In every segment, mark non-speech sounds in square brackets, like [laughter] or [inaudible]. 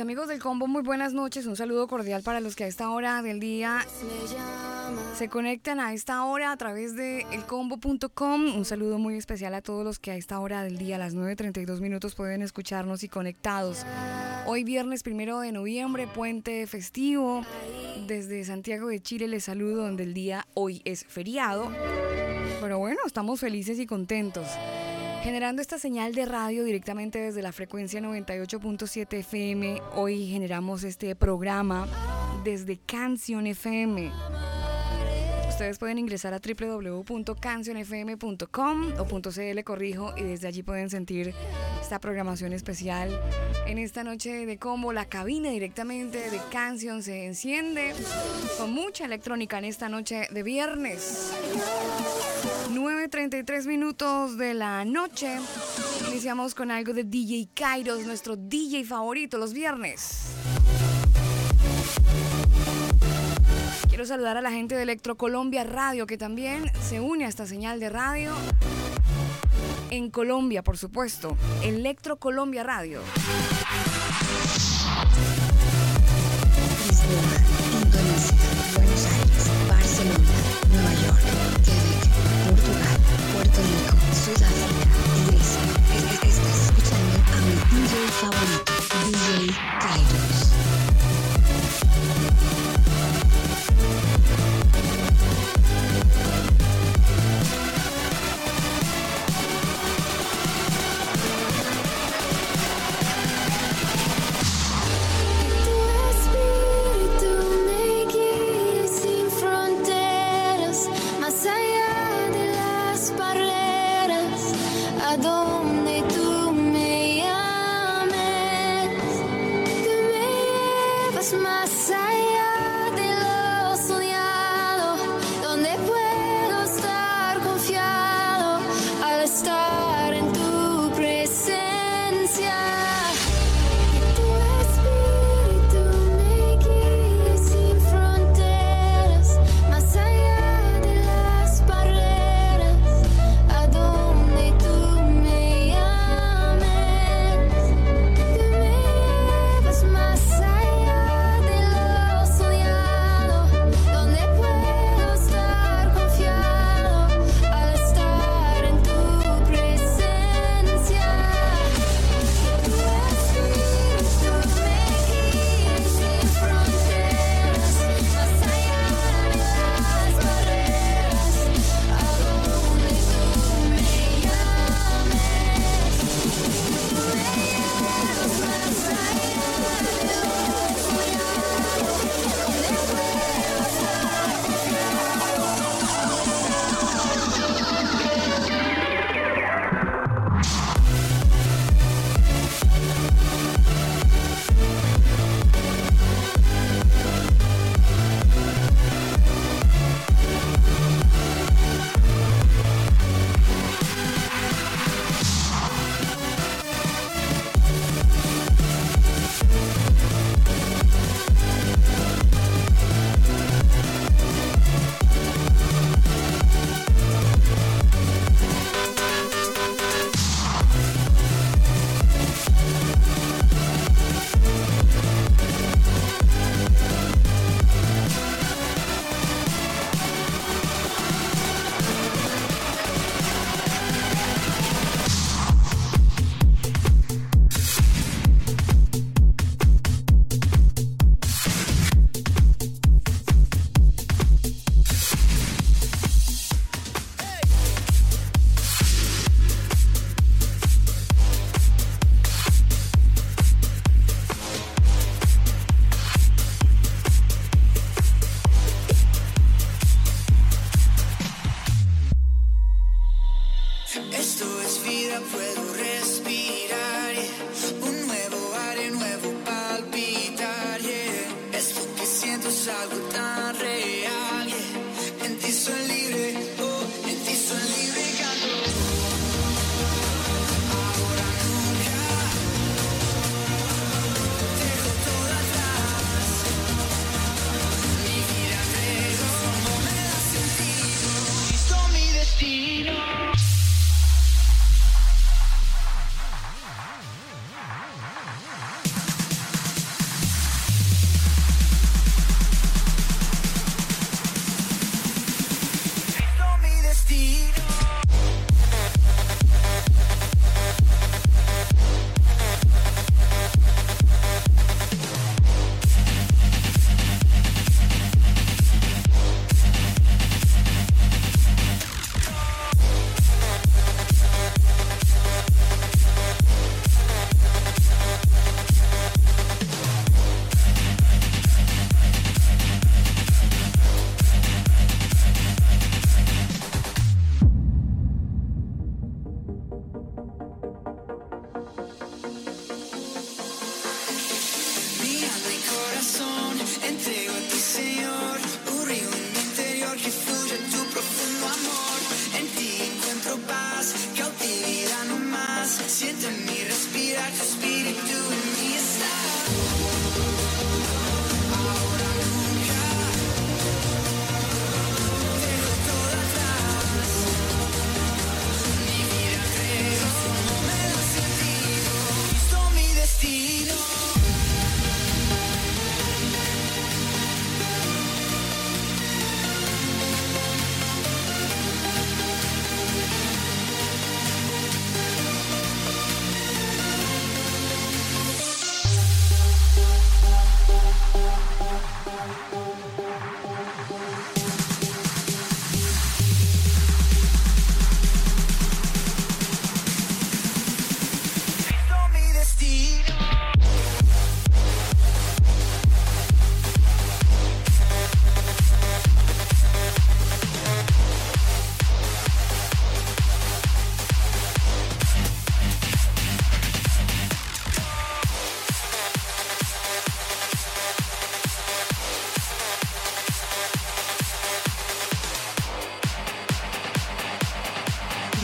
Amigos del combo, muy buenas noches. Un saludo cordial para los que a esta hora del día se conectan a esta hora a través de elcombo.com. Un saludo muy especial a todos los que a esta hora del día, a las 9.32 minutos, pueden escucharnos y conectados. Hoy viernes primero de noviembre, puente festivo. Desde Santiago de Chile les saludo donde el día hoy es feriado. Pero bueno, estamos felices y contentos generando esta señal de radio directamente desde la frecuencia 98.7 FM. Hoy generamos este programa desde Canción FM. Ustedes pueden ingresar a www.cancionfm.com o .cl, corrijo, y desde allí pueden sentir esta programación especial. En esta noche de combo, la cabina directamente de Canción se enciende con mucha electrónica en esta noche de viernes. 9.33 minutos de la noche. Iniciamos con algo de DJ Kairos, nuestro DJ favorito los viernes. Quiero saludar a la gente de Electro Colombia Radio que también se une a esta señal de radio. En Colombia, por supuesto. Electro Colombia Radio.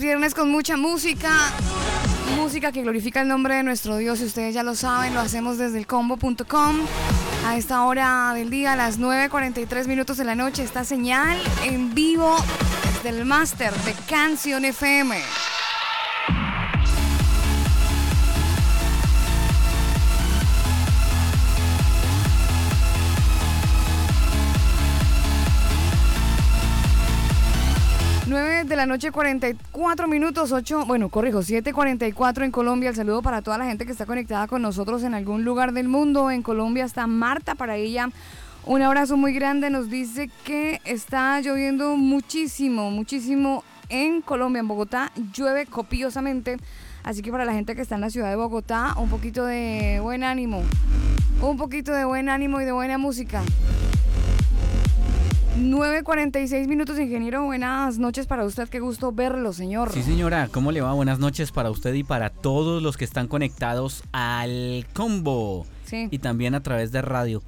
viernes con mucha música. Música que glorifica el nombre de nuestro Dios. Y ustedes ya lo saben, lo hacemos desde el combo.com. A esta hora del día, a las 9.43 minutos de la noche, esta señal en vivo del máster de Canción FM. La noche, 44 minutos, 8, bueno, corrijo, 7.44 en Colombia. El saludo para toda la gente que está conectada con nosotros en algún lugar del mundo. En Colombia está Marta, para ella un abrazo muy grande. Nos dice que está lloviendo muchísimo, muchísimo en Colombia, en Bogotá. Llueve copiosamente. Así que para la gente que está en la ciudad de Bogotá, un poquito de buen ánimo. Un poquito de buen ánimo y de buena música. 9.46 minutos, ingeniero. Buenas noches para usted. Qué gusto verlo, señor. Sí, señora. ¿Cómo le va? Buenas noches para usted y para todos los que están conectados al combo. Sí. Y también a través de Radio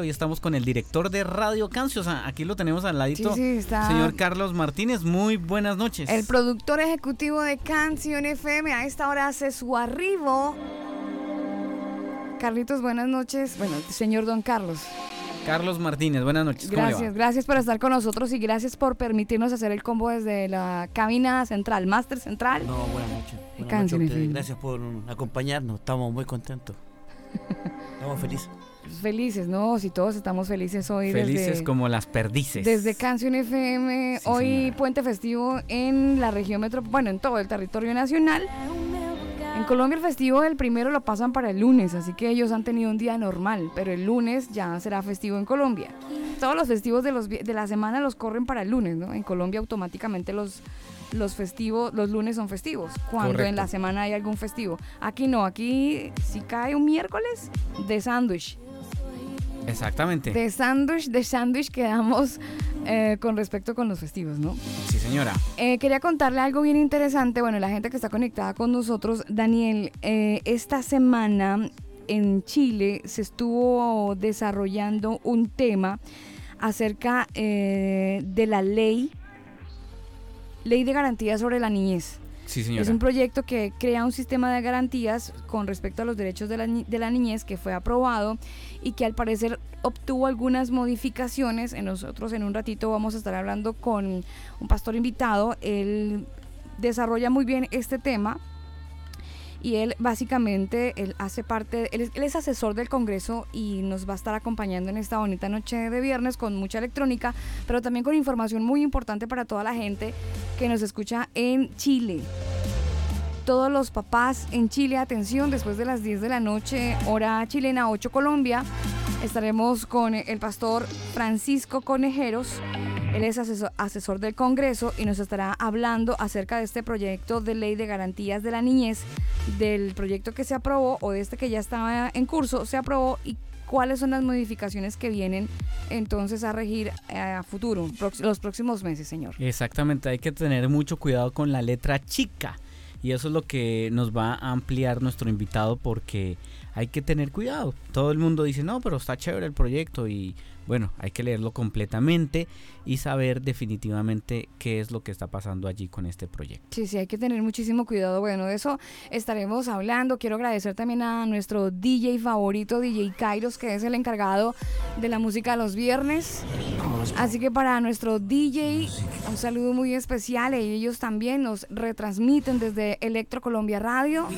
Hoy estamos con el director de Radio Canción. aquí lo tenemos al ladito. Sí, sí, está. Señor Carlos Martínez, muy buenas noches. El productor ejecutivo de Canción FM a esta hora hace su arribo. Carlitos, buenas noches. Bueno, señor Don Carlos. Carlos Martínez, buenas noches. Gracias, gracias por estar con nosotros y gracias por permitirnos hacer el combo desde la cabina central, Máster Central. No, buenas noches. Buenas noches Gracias por acompañarnos, estamos muy contentos. Estamos felices. Felices, ¿no? Si todos estamos felices hoy. Felices como las perdices. Desde Canción FM, hoy puente festivo en la región metropolitana, bueno, en todo el territorio nacional. En Colombia el festivo del primero lo pasan para el lunes, así que ellos han tenido un día normal, pero el lunes ya será festivo en Colombia. Todos los festivos de, los, de la semana los corren para el lunes, ¿no? En Colombia automáticamente los, los festivos, los lunes son festivos, cuando en la semana hay algún festivo. Aquí no, aquí si cae un miércoles, de sándwich. Exactamente. De sándwich, de sándwich quedamos eh, con respecto con los festivos, ¿no? Sí, señora. Eh, quería contarle algo bien interesante. Bueno, la gente que está conectada con nosotros, Daniel, eh, esta semana en Chile se estuvo desarrollando un tema acerca de la ley, ley de garantía sobre la niñez. Es un proyecto que crea un sistema de garantías con respecto a los derechos de la, de la niñez que fue aprobado y que al parecer obtuvo algunas modificaciones. En nosotros en un ratito vamos a estar hablando con un pastor invitado. Él desarrolla muy bien este tema y él básicamente él hace parte, él es, asesor del Congreso y nos va a estar acompañando en esta bonita noche de viernes con mucha electrónica, pero también con información muy importante para toda la gente que nos escucha en Chile. Todos los papás en Chile, atención, después de las 10 de la noche, hora chilena 8 Colombia, estaremos con el pastor Francisco Conejeros él es asesor, del Congreso y nos estará hablando acerca de este proyecto de ley de garantías de la niñez, del proyecto que se aprobó o de este que ya estaba en curso, se aprobó y cuáles son las modificaciones que vienen entonces a regir eh, a futuro, los próximos meses, señor. Exactamente, hay que tener mucho cuidado con la letra chica y eso es lo que nos va a ampliar nuestro invitado porque hay que tener cuidado. Todo el mundo dice, no, pero está chévere el proyecto y bueno, hay que leerlo completamente y saber definitivamente qué es lo que está pasando allí con este proyecto. Sí, sí, hay que tener muchísimo cuidado. Bueno, de eso estaremos hablando. Quiero agradecer también a nuestro DJ favorito, DJ Kairos, que es el encargado de la música los viernes. Así que para nuestro DJ, un saludo muy especial. Ellos también nos retransmiten desde Electro Colombia Radio.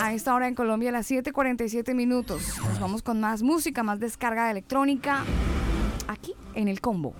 A esta hora en Colombia a las 7:47 minutos. Nos vamos con más música, más descarga de electrónica aquí en el combo.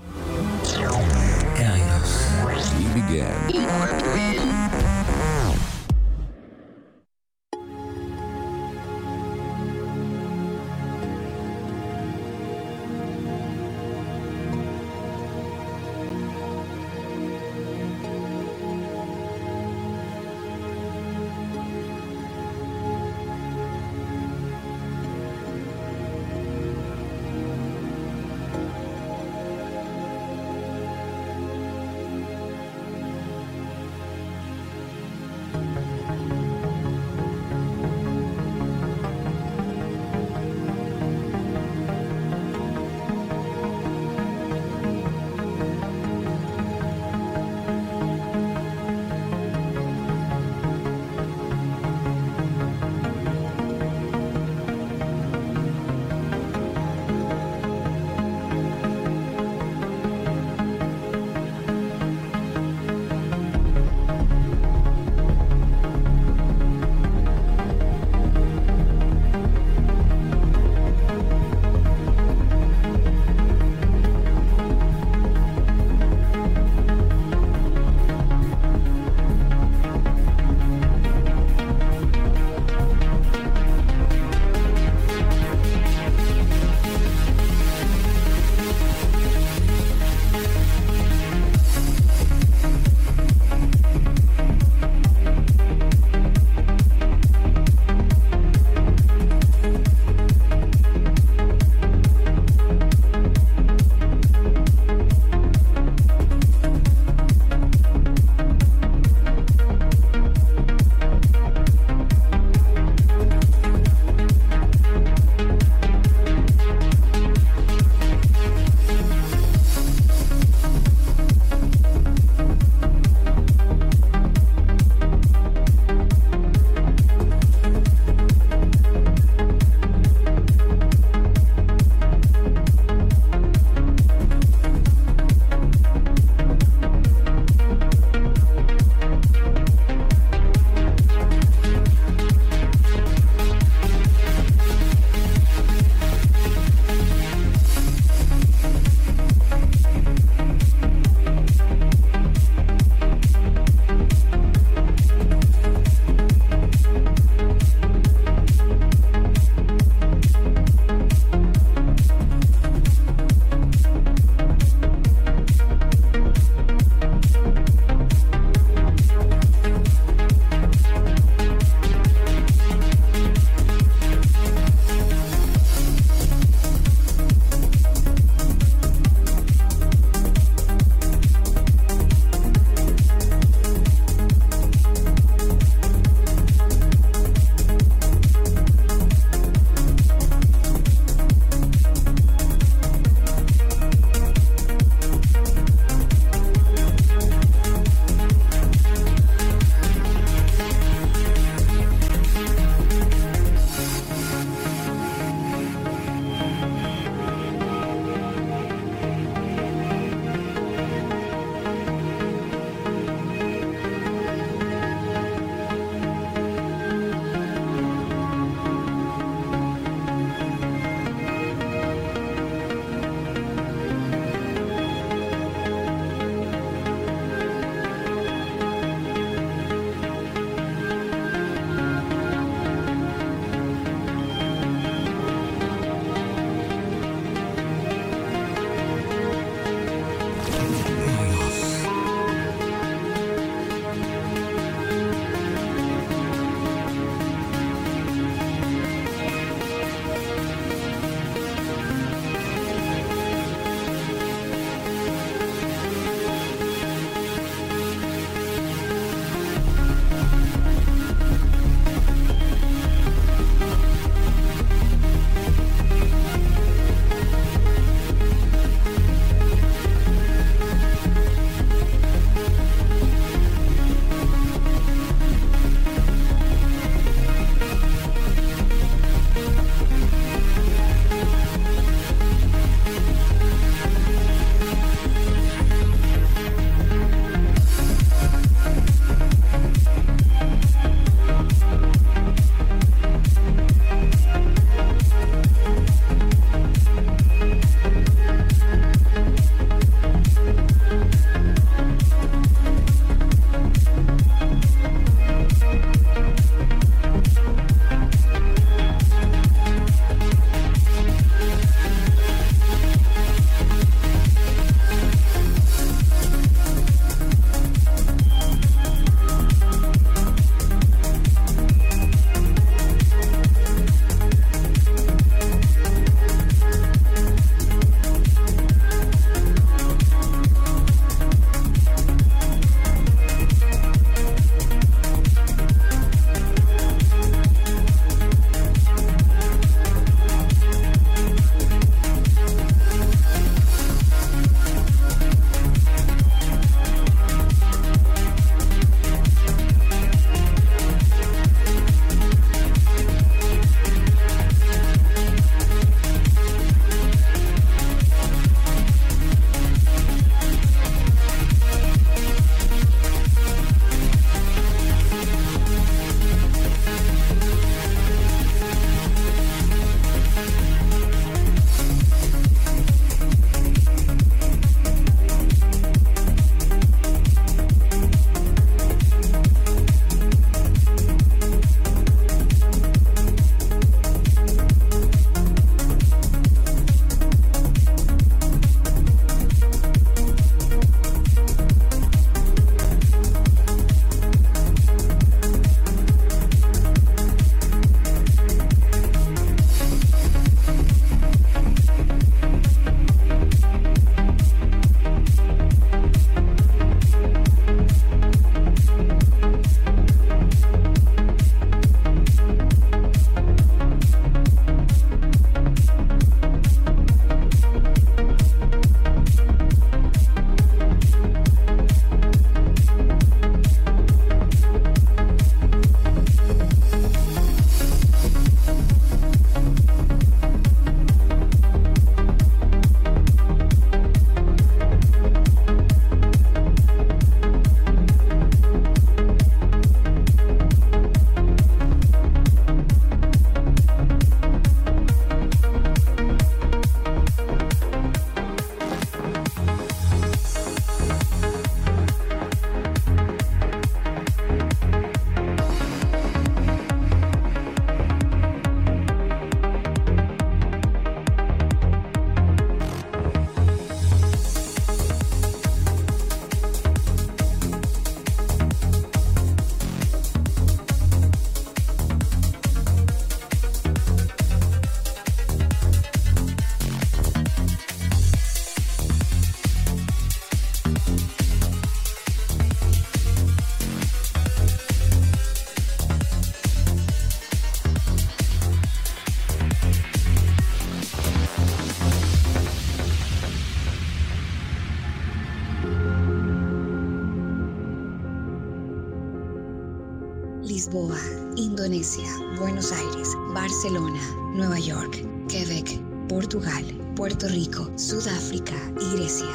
Rico, Sudáfrica y Grecia.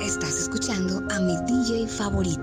estás escuchando a mi DJ favorito,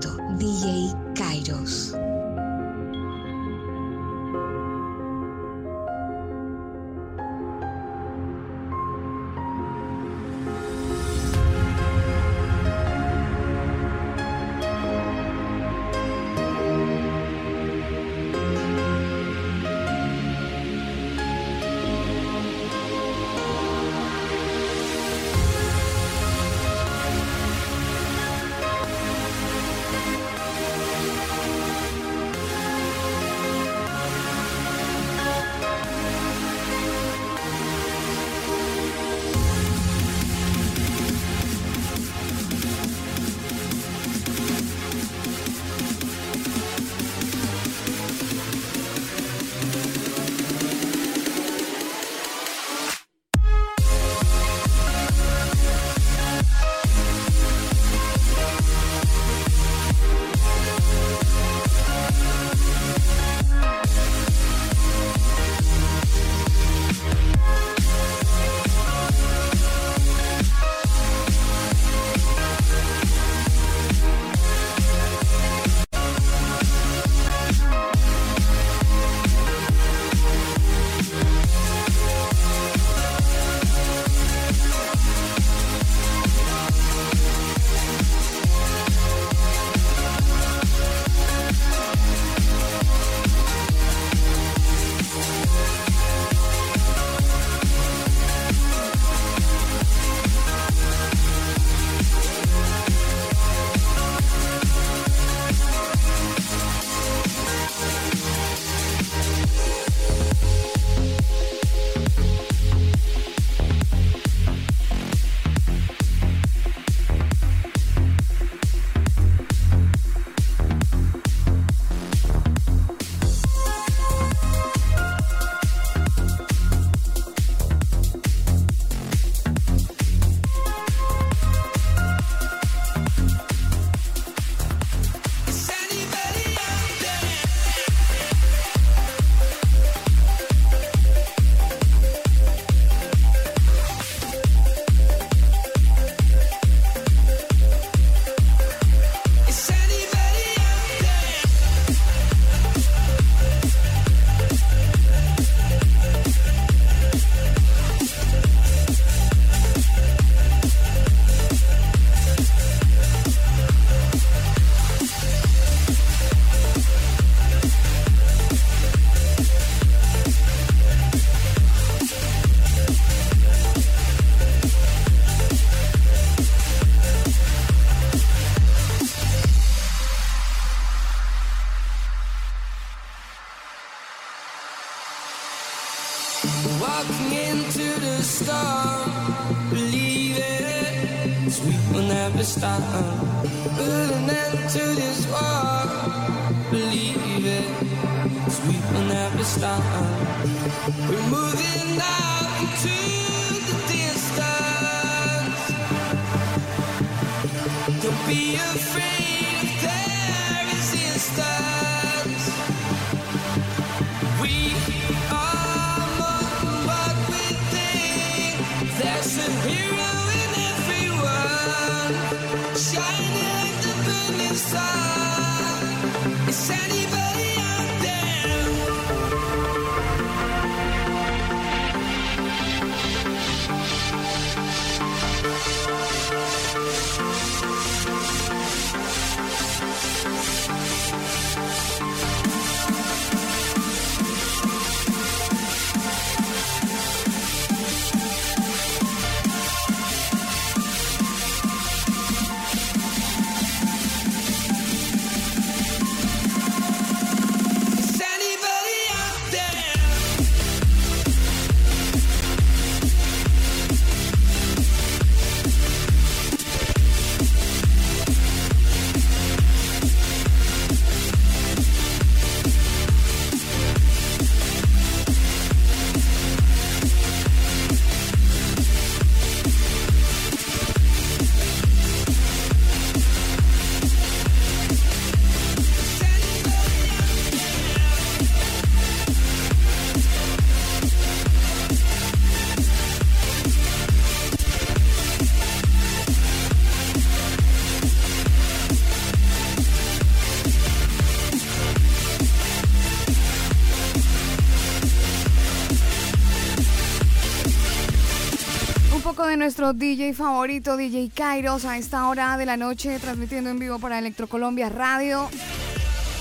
nuestro DJ favorito, DJ Kairos, a esta hora de la noche, transmitiendo en vivo para Electrocolombia Radio.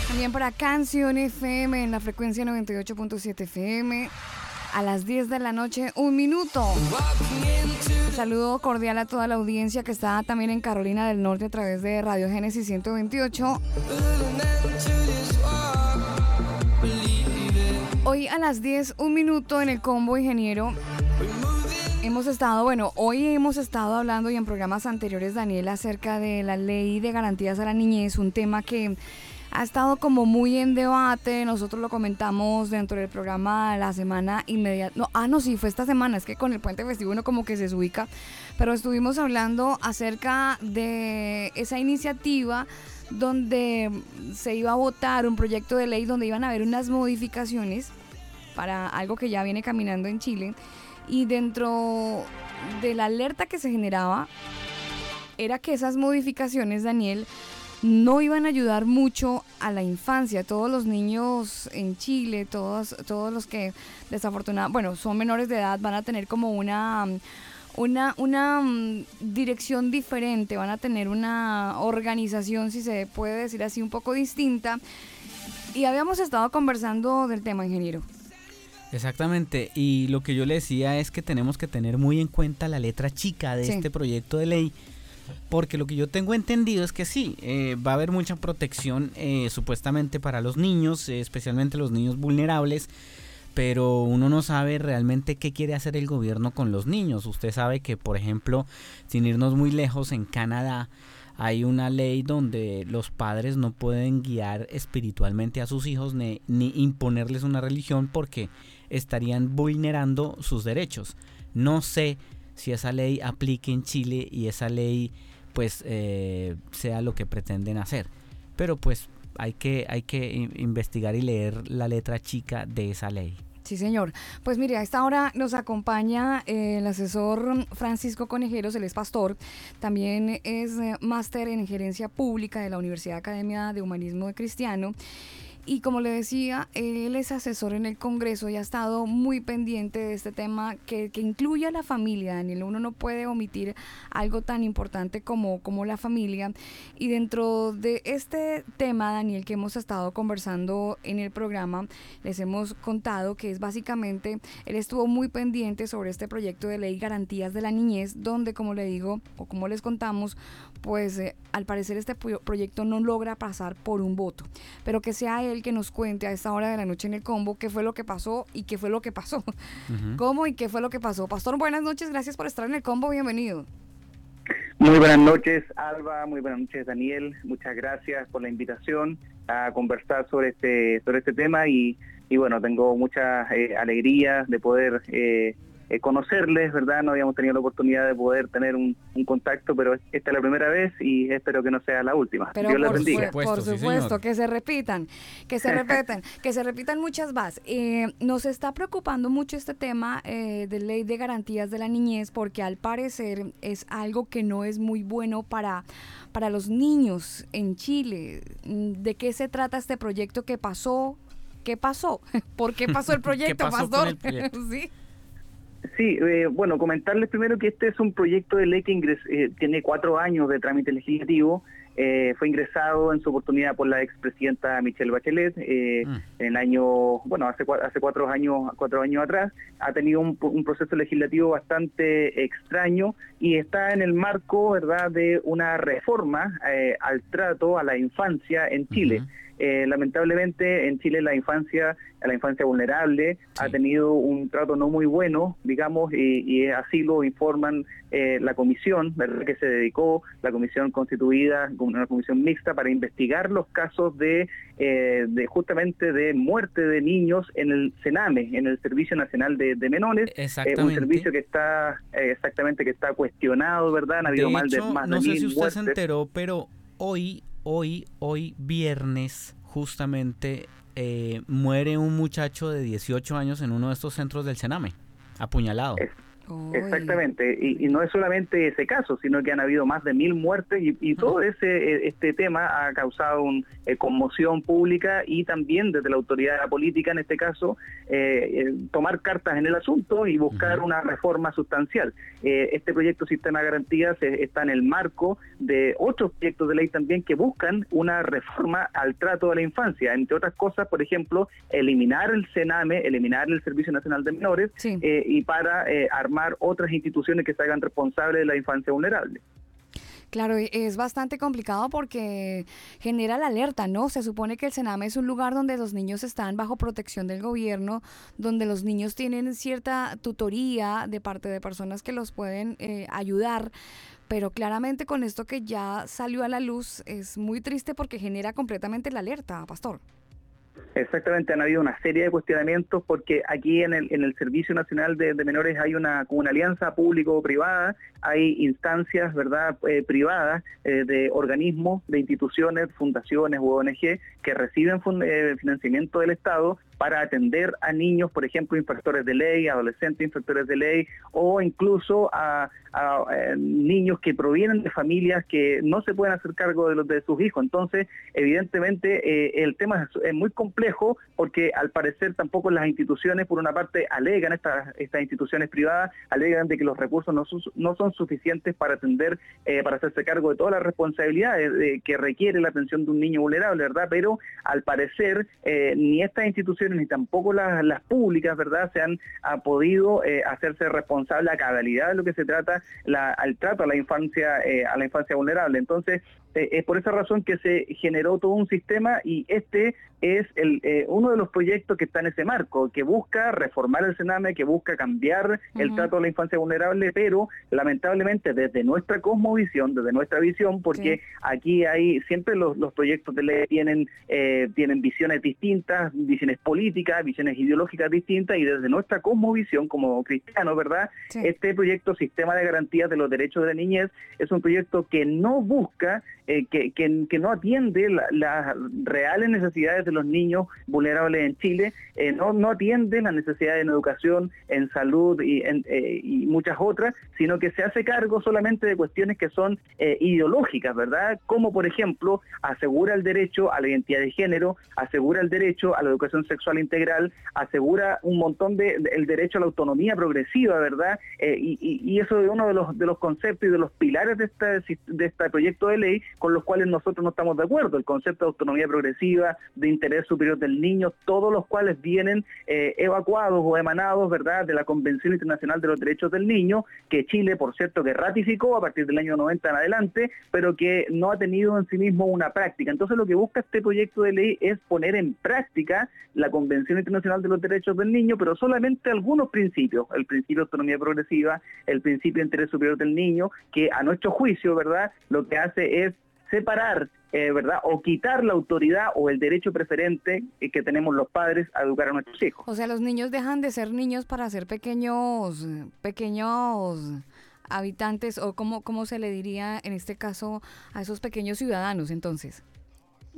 También para Canción FM en la frecuencia 98.7 FM. A las 10 de la noche, un minuto. Saludo cordial a toda la audiencia que está también en Carolina del Norte a través de Radio Génesis 128. Hoy a las 10, un minuto en el combo ingeniero. Hemos estado, bueno, hoy hemos estado hablando y en programas anteriores, Daniel, acerca de la ley de garantías a la niñez, un tema que ha estado como muy en debate. Nosotros lo comentamos dentro del programa la semana inmediata. No, ah, no, sí, fue esta semana. Es que con el puente festivo uno como que se ubica. Pero estuvimos hablando acerca de esa iniciativa donde se iba a votar un proyecto de ley donde iban a haber unas modificaciones para algo que ya viene caminando en Chile y dentro de la alerta que se generaba era que esas modificaciones, Daniel, no iban a ayudar mucho a la infancia. Todos los niños en Chile, todos, todos los que desafortunadamente, bueno, son menores de edad, van a tener como una, una, una mm, dirección diferente, van a tener una organización, si se puede decir así, un poco distinta. Y habíamos estado conversando del tema, ingeniero. Exactamente, y lo que yo le decía es que tenemos que tener muy en cuenta la letra chica de este proyecto de ley, porque lo que yo tengo entendido es que sí, eh, va a haber mucha protección eh, supuestamente para los niños, eh, especialmente los niños vulnerables, pero uno no sabe realmente qué quiere hacer el gobierno con los niños. Usted sabe que, por ejemplo, sin irnos muy lejos, en Canadá, hay una ley donde los padres no pueden guiar espiritualmente a sus hijos ni, ni imponerles una religión porque estarían vulnerando sus derechos. No sé si esa ley aplique en Chile y esa ley pues eh, sea lo que pretenden hacer. Pero pues hay que, hay que investigar y leer la letra chica de esa ley. Sí, señor. Pues mire, a esta hora nos acompaña eh, el asesor Francisco Conejeros, él es pastor, también es eh, máster en gerencia pública de la Universidad Academia de Humanismo de Cristiano y como le decía, él es asesor en el Congreso y ha estado muy pendiente de este tema que, que incluye a la familia, Daniel. Uno no puede omitir algo tan importante como, como la familia. Y dentro de este tema, Daniel, que hemos estado conversando en el programa, les hemos contado que es básicamente, él estuvo muy pendiente sobre este proyecto de ley Garantías de la Niñez, donde, como le digo, o como les contamos, pues eh, al parecer este proyecto no logra pasar por un voto. Pero que sea él que nos cuente a esta hora de la noche en el combo qué fue lo que pasó y qué fue lo que pasó. [laughs] ¿Cómo y qué fue lo que pasó? Pastor, buenas noches, gracias por estar en el combo, bienvenido. Muy buenas noches, Alba, muy buenas noches, Daniel. Muchas gracias por la invitación a conversar sobre este sobre este tema y, y bueno, tengo mucha eh, alegría de poder eh, eh, conocerles, ¿verdad? No habíamos tenido la oportunidad de poder tener un, contacto, pero esta es la primera vez y espero que no sea la última. Pero por, supuesto, que se repitan, que se [laughs] repitan, que se repitan muchas más. Eh, nos está preocupando mucho este tema eh, de ley de garantías de la niñez porque al parecer es algo que no es muy bueno para para los niños en Chile. ¿De qué se trata este proyecto que pasó? ¿Qué pasó? [laughs] ¿Por qué pasó el [laughs] proyecto, Pastor? ¿Sí? Sí, eh, bueno, comentarles primero que este es un proyecto de ley que eh, tiene cuatro años de trámite legislativo. Eh, fue ingresado en su oportunidad por la expresidenta Michelle Bachelet mm. en el año, bueno, hace, hace cuatro años, cuatro años atrás. Ha tenido un, proceso legislativo bastante extraño y está en el marco, ¿verdad?, de una reforma al trato a la infancia en Chile. Eh, lamentablemente en Chile la infancia, la infancia vulnerable ha tenido un trato no muy bueno, digamos, y, así lo informan eh, la comisión, ¿verdad? que se dedicó, la comisión constituida, una comisión mixta para investigar los casos de, eh, de justamente de muerte de niños en el CENAME, en el Servicio Nacional de, Menores, un servicio que está exactamente que está cuestionado, ¿verdad? Ha habido mal de más no sé si usted se enteró, pero hoy hoy, hoy viernes, justamente eh, muere un muchacho de 18 años en uno de estos centros del Sename, apuñalado. Exactamente, y, no es solamente ese caso, sino que han habido más de mil muertes y, todo ese e, este tema ha causado una eh, conmoción pública y también desde la autoridad política, en este caso, eh, eh, tomar cartas en el asunto y buscar una reforma sustancial. este proyecto Sistema de Garantías está en el marco de otros proyectos de ley también que buscan una reforma al trato de la infancia, entre otras cosas, por ejemplo, eliminar el CENAME, eliminar el Servicio Nacional de Menores y para armar otras instituciones que se hagan responsables de la infancia vulnerable. Claro, es bastante complicado porque genera la alerta, ¿no? Se supone que el Sename es un lugar donde los niños están bajo protección del gobierno, donde los niños tienen cierta tutoría de parte de personas que los pueden eh, ayudar. Pero claramente con esto que ya salió a la luz es muy triste porque genera completamente la alerta, Pastor. Exactamente, han habido una serie de cuestionamientos porque aquí en el, en el Servicio Nacional de, Menores hay una, una alianza público-privada, hay instancias verdad eh, privadas eh, de organismos, de instituciones, fundaciones u ONG que reciben eh, financiamiento del Estado para atender a niños, por ejemplo, infractores de ley, adolescentes infractores de ley, o incluso a, eh, niños que provienen de familias que no se pueden hacer cargo de, los, de sus hijos. Entonces, evidentemente, eh, el tema es, muy complejo porque al parecer tampoco las instituciones, por una parte, alegan, estas, estas instituciones privadas, alegan de que los recursos no son, no son suficientes para atender, eh, para hacerse cargo de todas las responsabilidades que requiere la atención de un niño vulnerable, ¿verdad? Pero al parecer, ni estas instituciones ni tampoco las, públicas, ¿verdad?, se han podido eh, hacerse responsable a cabalidad de lo que se trata al trato a la infancia, eh, a la infancia vulnerable. Entonces, eh, es por esa razón que se generó todo un sistema y este es el, eh, uno de los proyectos que está en ese marco, que busca reformar el Sename, que busca cambiar el trato a la infancia vulnerable, pero lamentablemente desde nuestra cosmovisión, desde nuestra visión, porque aquí hay siempre los, proyectos de ley tienen, eh, tienen visiones distintas, visiones políticas, visiones ideológicas distintas, y desde nuestra cosmovisión como cristianos, ¿verdad? Este proyecto Sistema de Garantías de los Derechos de la Niñez es un proyecto que no busca eh, que, que, no atiende las reales necesidades de los niños vulnerables en Chile, eh, no, no atiende las necesidades en educación, en salud y, en, eh, y muchas otras, sino que se hace cargo solamente de cuestiones que son ideológicas, ¿verdad? Como por ejemplo, asegura el derecho a la identidad de género, asegura el derecho a la educación sexual integral, asegura un montón de, el derecho a la autonomía progresiva, ¿verdad? y, y, eso es uno de los, de los conceptos y de los pilares de este, de este proyecto de ley con los cuales nosotros no estamos de acuerdo, el concepto de autonomía progresiva, de interés superior del niño, todos los cuales vienen eh, evacuados o emanados, ¿verdad?, de la Convención Internacional de los Derechos del Niño, que Chile, por cierto, que ratificó a partir del año 90 en adelante, pero que no ha tenido en sí mismo una práctica. Entonces lo que busca este proyecto de ley es poner en práctica la Convención Internacional de los Derechos del Niño, pero solamente algunos principios, el principio de autonomía progresiva, el principio de interés superior del niño, que a nuestro juicio, ¿verdad?, lo que hace es separar, eh, ¿verdad? O quitar la autoridad o el derecho preferente eh, que tenemos los padres a educar a nuestros hijos. O sea, los niños dejan de ser niños para ser pequeños, pequeños habitantes o cómo, cómo se le diría en este caso a esos pequeños ciudadanos entonces.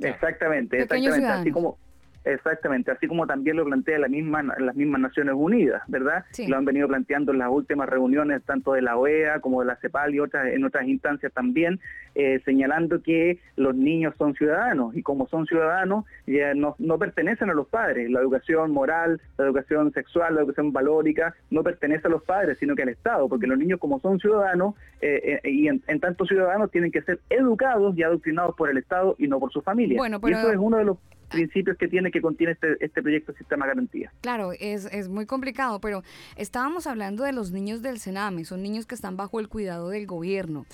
Exactamente, exactamente, así como Exactamente, así como también lo plantea la misma, las mismas Naciones Unidas, ¿verdad? Lo han venido planteando en las últimas reuniones tanto de la OEA como de la CEPAL y otras en otras instancias también, eh, señalando que los niños son ciudadanos y como son ciudadanos ya no, no pertenecen a los padres. La educación moral, la educación sexual, la educación valórica no pertenece a los padres, sino que al Estado, porque los niños como son ciudadanos eh, eh, y en, tanto ciudadanos tienen que ser educados y adoctrinados por el Estado y no por su familia. Bueno, Y eso es uno de los principios que tiene que contiene este, este proyecto Sistema Garantía. Claro, es, es muy complicado, pero estábamos hablando de los niños del Sename, son niños que están bajo el cuidado del gobierno.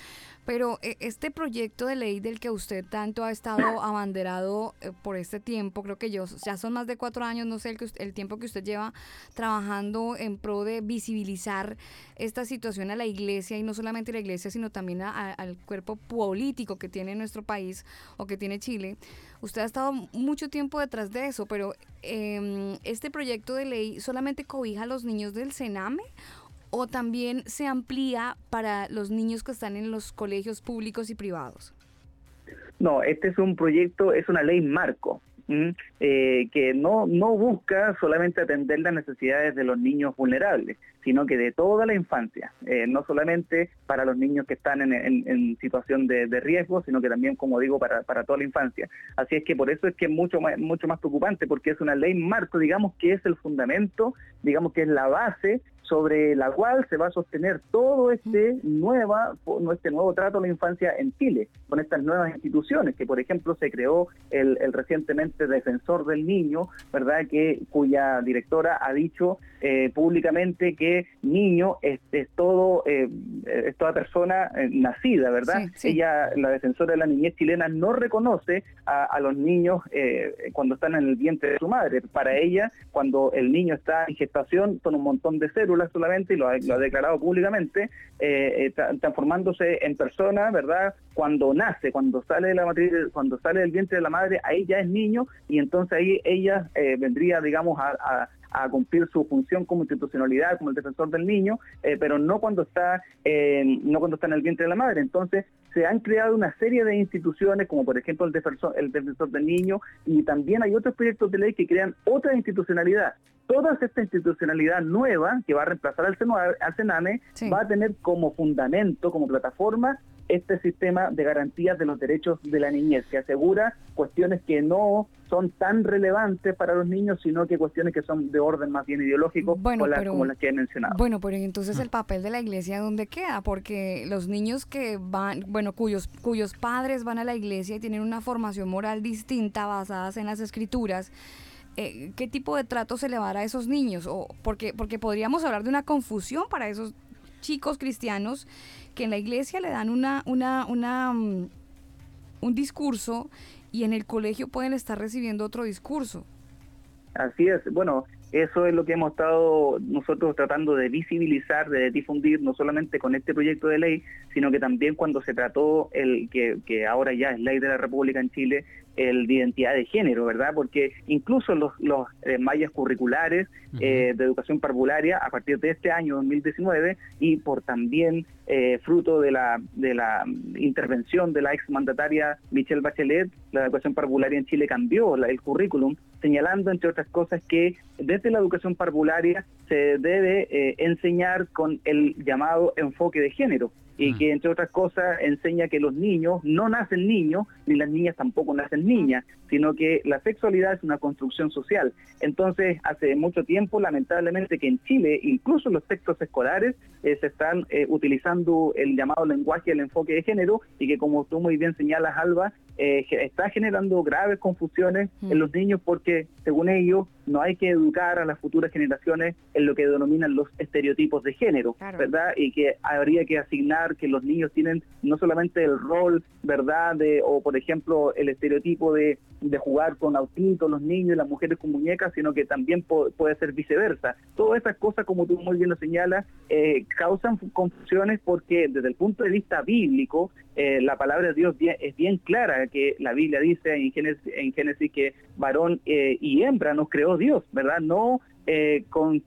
Pero eh, este proyecto de ley del que usted tanto ha estado [coughs] abanderado eh, por este tiempo, creo que yo, ya son más de cuatro años, no sé el, el tiempo que usted lleva trabajando en pro de visibilizar esta situación a la iglesia y no solamente a la iglesia, sino también al cuerpo político que tiene nuestro país o que tiene Chile. Usted ha estado mucho tiempo detrás de eso, pero em, ¿este proyecto de ley solamente cobija a los niños del Sename o también se amplía para los niños que están en los colegios públicos y privados? No, este es un proyecto, es una ley marco eh, que no, no busca solamente atender las necesidades de los niños vulnerables, sino que de toda la infancia, eh, no solamente para los niños que están en, situación de, riesgo, sino que también, como digo, para, para, toda la infancia. Así es que por eso es que es mucho más, mucho más preocupante, porque es una ley marco, digamos, que es el fundamento, digamos que es la base sobre la cual se va a sostener todo este nueva este nuevo trato a la infancia en Chile, con estas nuevas instituciones, que por ejemplo se creó el, recientemente defensor del niño, ¿verdad? que cuya directora ha dicho eh, públicamente que niño es, todo eh, es toda persona eh, nacida, ¿verdad? Ella, la defensora de la niñez chilena, no reconoce a, los niños cuando están en el vientre de su madre. Para ella, cuando el niño está en gestación, son un montón de células solamente, y lo ha, declarado públicamente, eh, eh transformándose en persona, ¿verdad? Cuando nace, cuando sale de la matriz, cuando sale del vientre de la madre, ahí ya es niño y entonces ahí ella eh, vendría, digamos, a, cumplir su función como institucionalidad, como el defensor del niño, eh, pero no cuando está no cuando está en el vientre de la madre. Entonces se han creado una serie de instituciones, como por ejemplo el defensor, el defensor del niño, y también hay otros proyectos de ley que crean otra institucionalidad toda esta institucionalidad nueva que va a reemplazar al, Sename va a tener como fundamento, como plataforma, este sistema de garantías de los derechos de la niñez, que asegura cuestiones que no son tan relevantes para los niños, sino que cuestiones que son de orden más bien ideológico, como, las que he mencionado. Bueno, pero entonces el papel de la iglesia, ¿dónde queda? Porque los niños que van, bueno, cuyos, cuyos padres van a la iglesia y tienen una formación moral distinta basadas en las escrituras, eh, qué tipo de trato se le va a dar a esos niños, o porque, porque podríamos hablar de una confusión para esos chicos cristianos que en la iglesia le dan una, una, una, mm, un discurso y en el colegio pueden estar recibiendo otro discurso. Así es, bueno, eso es lo que hemos estado nosotros tratando de visibilizar, de difundir, no solamente con este proyecto de ley, sino que también cuando se trató el que, que ahora ya es ley de la República en Chile, el de identidad de género, ¿verdad? Porque incluso los, los eh, mallas curriculares eh, de educación parvularia a partir de este año 2019 y por también eh, fruto de la, de la intervención de la exmandataria Michelle Bachelet, la educación parvularia en Chile cambió el currículum, señalando, entre otras cosas, que desde la educación parvularia se debe enseñar con el llamado enfoque de género y que entre otras cosas enseña que los niños no nacen niños, ni las niñas tampoco nacen niñas, sino que la sexualidad es una construcción social. Entonces, hace mucho tiempo, lamentablemente, que en Chile, incluso los textos escolares, eh, se están eh, utilizando el llamado lenguaje el enfoque de género y que, como tú muy bien señalas, Alba, eh, está generando graves confusiones en los niños porque, según ellos, no hay que educar a las futuras generaciones en lo que denominan los estereotipos de género, ¿verdad? Y que habría que asignar que los niños tienen no solamente el rol, ¿verdad? De, o, por ejemplo, el estereotipo de, de jugar con autitos los niños y las mujeres con muñecas, sino que también puede ser viceversa. Todas esas cosas, como tú muy bien lo señalas, eh, causan confusiones porque desde el punto de vista bíblico, eh, la palabra de Dios es bien clara, que la Biblia dice en Génesis, en Génesis que varón eh, y hembra nos creó Dios, ¿verdad? No eh, con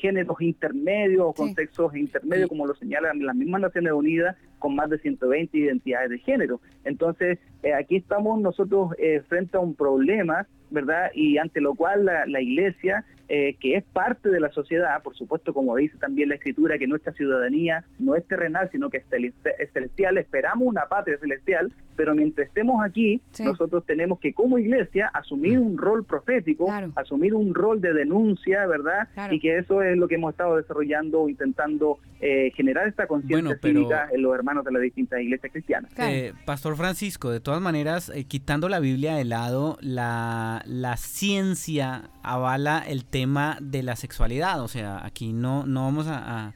géneros intermedios o con sexos intermedios, como lo señalan las mismas Naciones Unidas, con más de 120 identidades de género. Entonces, aquí estamos nosotros frente a un problema, ¿verdad? Y ante lo cual la, la Iglesia eh, que es parte de la sociedad, por supuesto, como dice también la escritura, que nuestra ciudadanía no es terrenal, sino que es celestial, esperamos una patria celestial, pero mientras estemos aquí, nosotros tenemos que como iglesia asumir un rol profético, asumir un rol de denuncia, ¿verdad? Y que eso es lo que hemos estado desarrollando, intentando eh, generar esta conciencia cívica en los hermanos de las distintas iglesias cristianas. Eh, Pastor Francisco, de todas maneras, quitando la Biblia de lado, la, la ciencia avala el tema de la sexualidad. O sea, aquí no, no vamos a, a,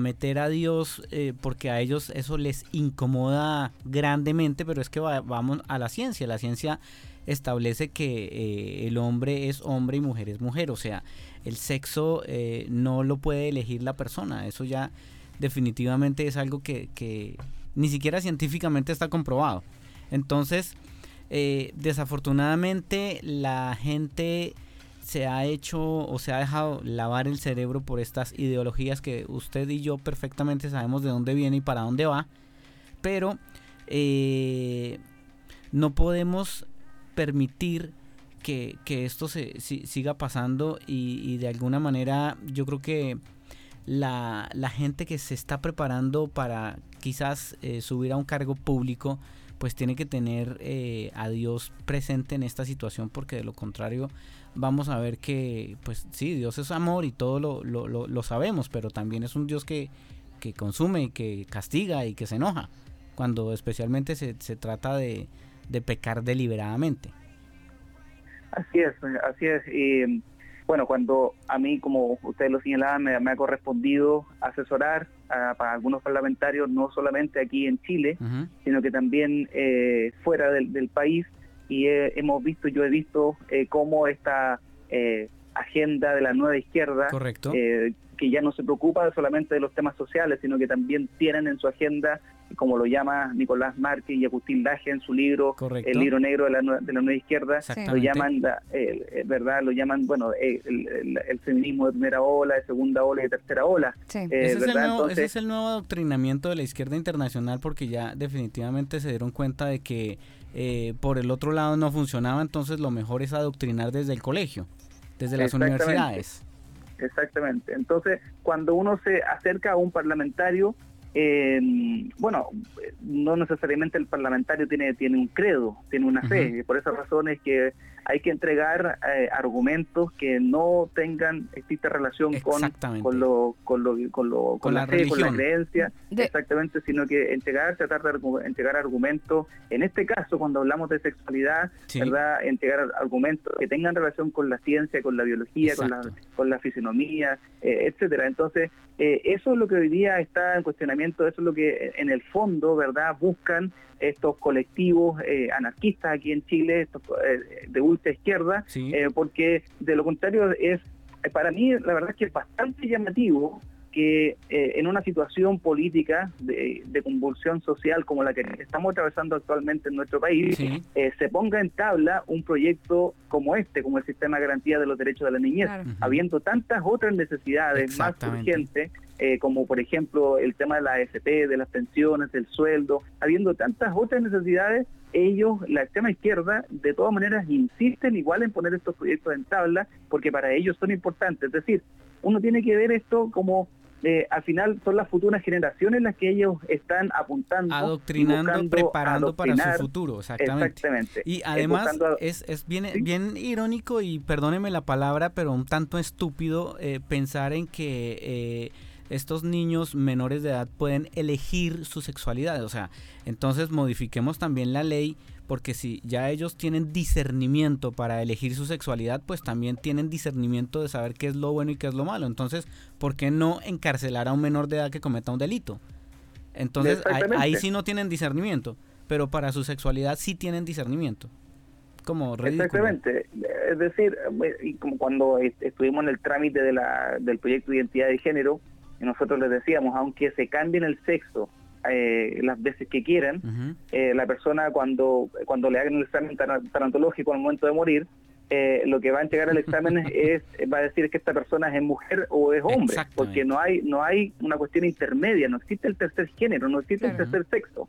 meter a Dios eh, porque a ellos eso les incomoda grandemente, pero es que vamos a la ciencia. La ciencia establece que eh, el hombre es hombre y mujer es mujer. O sea, el sexo eh, no lo puede elegir la persona. Eso ya definitivamente es algo que ni siquiera científicamente está comprobado. Entonces, desafortunadamente la gente se ha hecho o se ha dejado lavar el cerebro por estas ideologías que usted y yo perfectamente sabemos de dónde viene y para dónde va, pero eh, no podemos permitir que, esto se, siga pasando y, de alguna manera yo creo que la, gente que se está preparando para quizás eh, subir a un cargo público, pues tiene que tener eh, a Dios presente en esta situación porque de lo contrario vamos a ver que, pues sí, Dios es amor y todo lo, lo, lo, sabemos, pero también es un Dios que, que consume, que castiga y que se enoja, cuando especialmente se, se trata de, de pecar deliberadamente. Así es, así es. Y bueno, cuando a mí, como ustedes lo señalaban, me, ha correspondido asesorar a, para algunos parlamentarios, no solamente aquí en Chile, sino que también eh, fuera del, país, y hemos visto, yo he visto eh, cómo esta eh, agenda de la nueva izquierda, Correcto. que ya no se preocupa solamente de los temas sociales, sino que también tienen en su agenda como lo llama Nicolás Márquez y Agustín Laje en su libro El libro negro de la, de la nueva izquierda, lo llaman, ¿verdad? Lo llaman, bueno, el, feminismo de primera ola, de segunda ola y de tercera ola. Eh, ese, es el nuevo, ese, es el nuevo, adoctrinamiento de la izquierda internacional porque ya definitivamente se dieron cuenta de que eh, por el otro lado no funcionaba, entonces lo mejor es adoctrinar desde el colegio, desde las universidades. Exactamente. Entonces, cuando uno se acerca a un parlamentario, eh, bueno, no necesariamente el parlamentario tiene, tiene un credo, tiene una fe, y por esa razón es que hay que entregar eh, argumentos que no tengan esta relación con, con, lo, con, lo, con, lo, con, la, fe, con la creencia, exactamente, sino que entregar, tratar de entregar argumentos, en este caso cuando hablamos de sexualidad, ¿verdad? entregar argumentos que tengan relación con la ciencia, con la biología, con la, con la fisionomía, eh, etcétera. Entonces, eh, eso es lo que hoy día está en cuestionamiento, eso es lo que en el fondo, ¿verdad?, buscan estos colectivos eh, anarquistas aquí en Chile, estos, eh, de ultra izquierda, eh, porque de lo contrario es, para mí la verdad es que es bastante llamativo que en una situación política de, convulsión social como la que estamos atravesando actualmente en nuestro país, se ponga en tabla un proyecto como este, como el Sistema de Garantía de los Derechos de la Niñez, habiendo tantas otras necesidades más urgentes eh, como por ejemplo el tema de la AFP, de las pensiones, del sueldo, habiendo tantas otras necesidades, ellos, la extrema izquierda, de todas maneras insisten igual en poner estos proyectos en tabla porque para ellos son importantes. Es decir, uno tiene que ver esto como eh, al final son las futuras generaciones las que ellos están apuntando. Adoctrinando, preparando para su futuro, exactamente. Y además es, es bien, bien irónico y perdóneme la palabra, pero un tanto estúpido eh, pensar en que estos niños menores de edad pueden elegir su sexualidad. O sea, entonces modifiquemos también la ley porque si ya ellos tienen discernimiento para elegir su sexualidad, pues también tienen discernimiento de saber qué es lo bueno y qué es lo malo. Entonces, ¿por qué no encarcelar a un menor de edad que cometa un delito? Entonces, ahí, sí no tienen discernimiento, pero para su sexualidad sí tienen discernimiento. Como Exactamente. Es decir, como cuando estuvimos en el trámite de la, del proyecto de identidad de género, y nosotros les decíamos, aunque se cambien el sexo eh, las veces que quieran, eh, la persona cuando, cuando le hagan el examen tarantológico al momento de morir, eh, lo que va a entregar el examen [laughs] es, va a decir que esta persona es mujer o es hombre, porque no hay no hay una cuestión intermedia, no existe el tercer género, no existe el tercer sexo.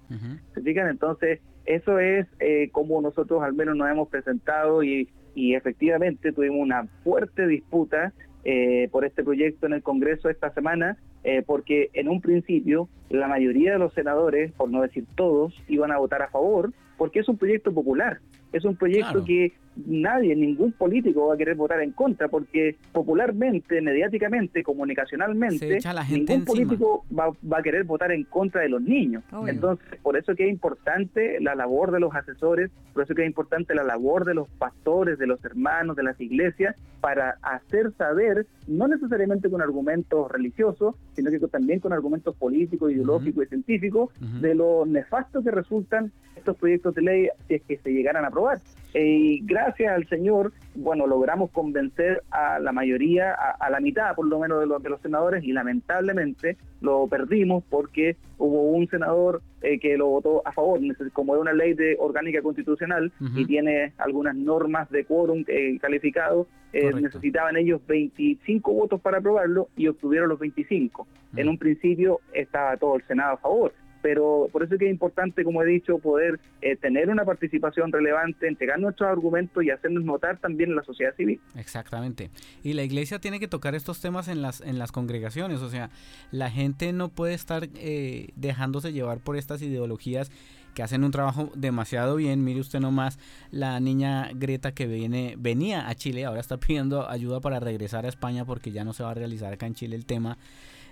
¿Se fijan? Entonces, eso es como nosotros al menos nos hemos presentado y, y efectivamente tuvimos una fuerte disputa eh, por este proyecto en el Congreso esta semana, eh, porque en un principio la mayoría de los senadores, por no decir todos, iban a votar a favor, porque es un proyecto popular, es un proyecto que nadie, ningún político va a querer votar en contra, porque popularmente, mediáticamente, comunicacionalmente, ningún político va, a querer votar en contra de los niños. Entonces, por eso que es importante la labor de los asesores, por eso que es importante la labor de los pastores, de los hermanos, de las iglesias, para hacer saber, no necesariamente con argumentos religiosos, sino que también con argumentos políticos, ideológicos y científicos, de lo nefasto que resultan estos proyectos de ley si es que se llegaran a aprobar. Y gracias al Señor, bueno, logramos convencer a la mayoría, a, la mitad por lo menos de los, de los senadores, y lamentablemente lo perdimos porque hubo un senador eh, que lo votó a favor, como es una ley de orgánica constitucional y tiene algunas normas de quórum eh, calificado, eh, necesitaban ellos 25 votos para aprobarlo y obtuvieron los 25. En un principio estaba todo el Senado a favor pero por eso es que es importante, como he dicho, poder eh, tener una participación relevante, entregar nuestros argumentos y hacernos notar también en la sociedad civil. Exactamente. Y la iglesia tiene que tocar estos temas en las, en las congregaciones, o sea, la gente no puede estar eh, dejándose llevar por estas ideologías que hacen un trabajo demasiado bien. Mire usted nomás la niña Greta que viene, venía a Chile, ahora está pidiendo ayuda para regresar a España porque ya no se va a realizar acá en Chile el tema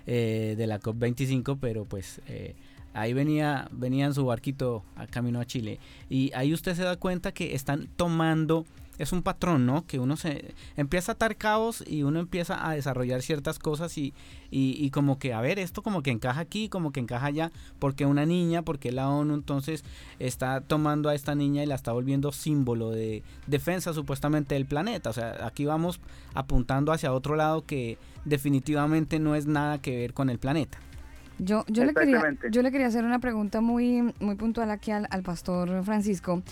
eh, de la COP25, pero pues eh, ahí venía, venía en su barquito a camino a Chile. Y ahí usted se da cuenta que están tomando es un patrón, ¿no? Que uno se empieza a atar cabos y uno empieza a desarrollar ciertas cosas y, y, como que, a ver, esto como que encaja aquí, como que encaja allá, porque una niña, porque la ONU entonces está tomando a esta niña y la está volviendo símbolo de defensa supuestamente del planeta. O sea, aquí vamos apuntando hacia otro lado que definitivamente no es nada que ver con el planeta. Yo, yo, le, quería, yo le quería hacer una pregunta muy, muy puntual aquí al, al pastor Francisco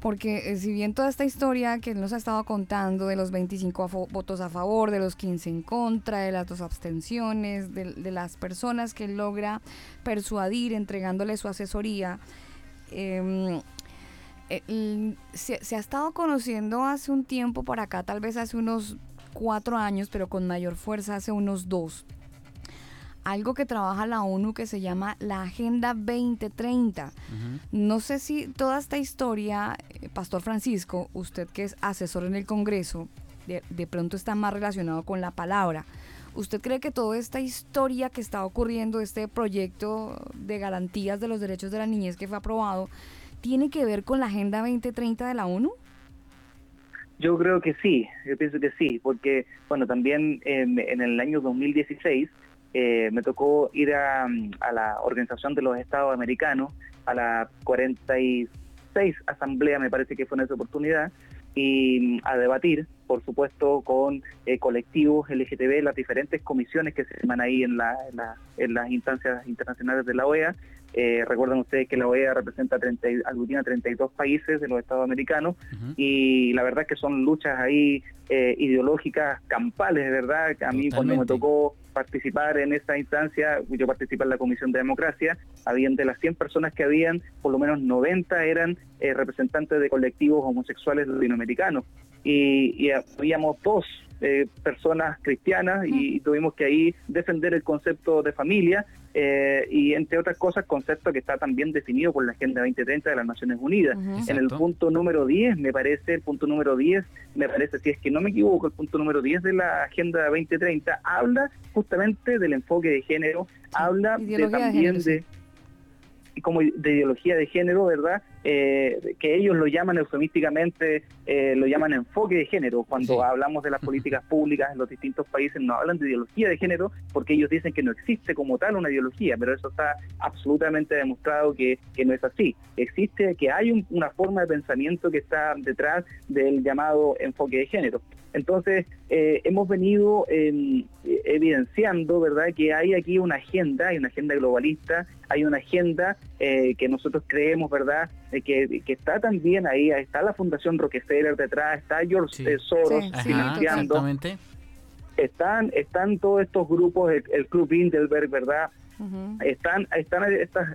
porque eh, si bien toda esta historia que él nos ha estado contando de los 25 votos a favor, de los 15 en contra, de las dos abstenciones, de, las personas que él logra persuadir entregándole su asesoría, em, eh, se, se ha estado conociendo hace un tiempo para acá, tal vez hace unos cuatro años, pero con mayor fuerza hace unos dos, algo que trabaja la ONU que se llama la Agenda 2030. No sé si toda esta historia, eh, Pastor Francisco, usted que es asesor en el Congreso, de, pronto está más relacionado con la palabra. ¿Usted cree que toda esta historia que está ocurriendo, este proyecto de garantías de los derechos de la niñez que fue aprobado, tiene que ver con la Agenda 2030 de la ONU? Yo creo que sí, yo pienso que sí, porque, bueno, también en el año 2016 eh, me tocó ir a, la Organización de los Estados Americanos, a la 46 Asamblea, me parece que fue en esa oportunidad, y a debatir, por supuesto, con eh, colectivos LGTB, las diferentes comisiones que se llaman ahí en, en, las instancias internacionales de la OEA. Eh, recuerden ustedes que la OEA representa 30, aglutina 32 países de los Estados americanos y la verdad es que son luchas ahí ideológicas campales, ¿verdad? A mí cuando me tocó participar en esta instancia, yo participé en la Comisión de Democracia, habían de las 100 personas que habían, por lo menos 90 eran eh, representantes de colectivos homosexuales latinoamericanos. Y, habíamos dos eh, personas cristianas y tuvimos que ahí defender el concepto de familia eh, y entre otras cosas concepto que está también definido por la Agenda 2030 de las Naciones Unidas. En el punto número 10, me parece, el punto número 10, me parece, si es que no me equivoco, el punto número 10 de la Agenda 2030 habla justamente del enfoque de género, habla de, también de como de ideología de género, ¿verdad? Eh, que ellos lo llaman eufemísticamente, eh, lo llaman enfoque de género. Cuando hablamos de las [laughs] políticas públicas en los distintos países no hablan de ideología de género porque ellos dicen que no existe como tal una ideología, pero eso está absolutamente demostrado que, no es así. Existe que hay una forma de pensamiento que está detrás del llamado enfoque de género. Entonces, eh, hemos venido evidenciando, ¿verdad?, que hay aquí una agenda, hay una agenda globalista, hay una agenda que nosotros creemos, ¿verdad?, que, está también ahí, está la Fundación Rockefeller detrás, está George Soros financiando. Están, están todos estos grupos, el, Club Indelberg, ¿verdad? Están, están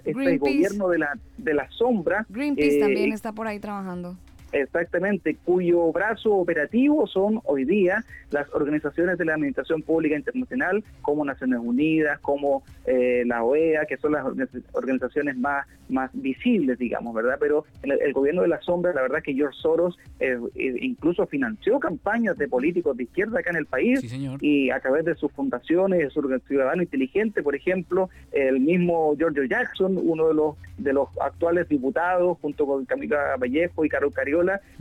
este gobierno de la, de la sombra. Greenpeace también eh, está por ahí trabajando. Exactamente, cuyo brazo operativo son hoy día las organizaciones de la Administración Pública Internacional, como Naciones Unidas, como eh, la OEA, que son las organizaciones más, más visibles, digamos, ¿verdad? Pero el, gobierno de la sombra, la verdad que George Soros eh, eh, incluso financió campañas de políticos de izquierda acá en el país y a través de sus fundaciones, de su Ciudadano Inteligente, por ejemplo, el mismo George Jackson, uno de los, de los actuales diputados, junto con Camila Vallejo y Carol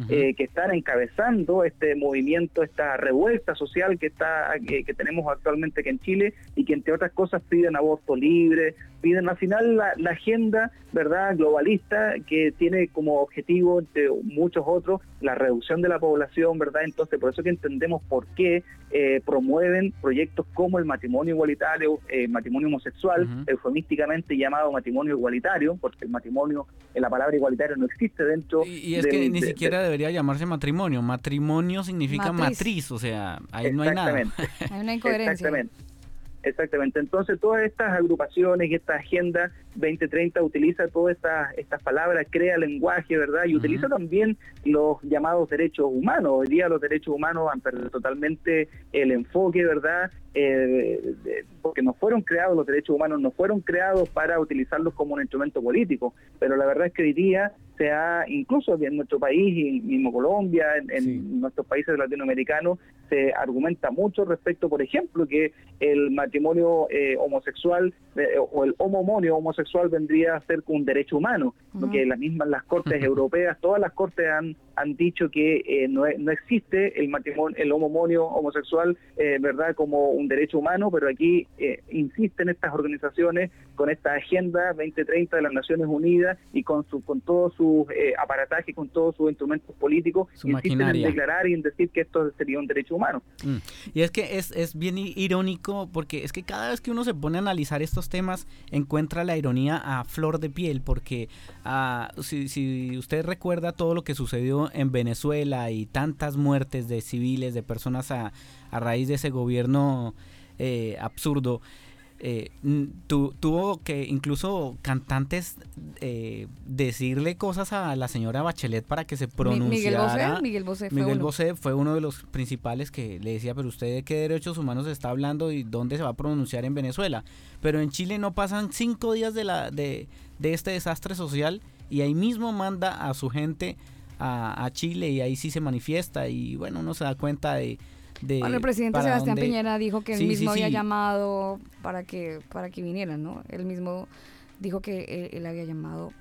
Eh, que están encabezando este movimiento, esta revuelta social que está que, tenemos actualmente aquí en Chile y que entre otras cosas piden aborto libre, piden al final la, agenda verdad globalista que tiene como objetivo entre muchos otros la reducción de la población, ¿verdad? Entonces, por eso que entendemos por qué eh, promueven proyectos como el matrimonio igualitario, el matrimonio homosexual, eufemísticamente llamado matrimonio igualitario, porque el matrimonio, en la palabra igualitario no existe dentro. Y, es que ni siquiera debería llamarse matrimonio. Matrimonio significa matriz, o sea, ahí no hay nada. [laughs] hay una incoherencia. Exactamente. Exactamente. Entonces, todas estas agrupaciones y esta agenda 2030 utiliza todas estas estas palabras, crea lenguaje, ¿verdad? Y utiliza también los llamados derechos humanos. Hoy día los derechos humanos han perdido totalmente el enfoque, ¿verdad? Eh, porque no fueron creados, los derechos humanos no fueron creados para utilizarlos como un instrumento político, pero la verdad es que hoy día se ha, incluso en nuestro país, y mismo Colombia, en, nuestros países latinoamericanos, se argumenta mucho respecto, por ejemplo, que el matrimonio eh, homosexual eh, o el homomonio homosexual vendría a ser un derecho humano, porque las mismas las cortes europeas, todas las cortes han han dicho que eh, no, no, existe el matrimonio, el homomonio homosexual, eh, ¿verdad?, como un derecho humano, pero aquí eh, insisten estas organizaciones con esta Agenda 2030 de las Naciones Unidas y con su con todo su aparataje, con todos sus instrumentos políticos, su insisten en declarar y en decir que esto sería un derecho humano. Mm. Y es que es, es bien irónico porque es que cada vez que uno se pone a analizar estos temas encuentra la ironía a flor de piel porque ah, si, si usted recuerda todo lo que sucedió en Venezuela y tantas muertes de civiles, de personas a, raíz de ese gobierno eh, absurdo, eh, tuvo que incluso cantantes eh, decirle cosas a la señora Bachelet para que se pronunciara. Miguel Bosé, fue, Miguel uno. Bosé fue uno de los principales que le decía, pero usted de qué derechos humanos está hablando y dónde se va a pronunciar en Venezuela. Pero en Chile no pasan cinco días de, la, de, de este desastre social y ahí mismo manda a su gente a, Chile y ahí sí se manifiesta y bueno, uno se da cuenta de... de bueno, el presidente Sebastián Piñera dijo que él mismo había llamado para que, para que vinieran, ¿no? Él mismo dijo que él, había llamado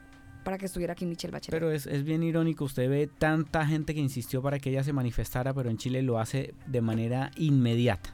para que estuviera aquí Michelle Bachelet. Pero es, es, bien irónico, usted ve tanta gente que insistió para que ella se manifestara, pero en Chile lo hace de manera inmediata.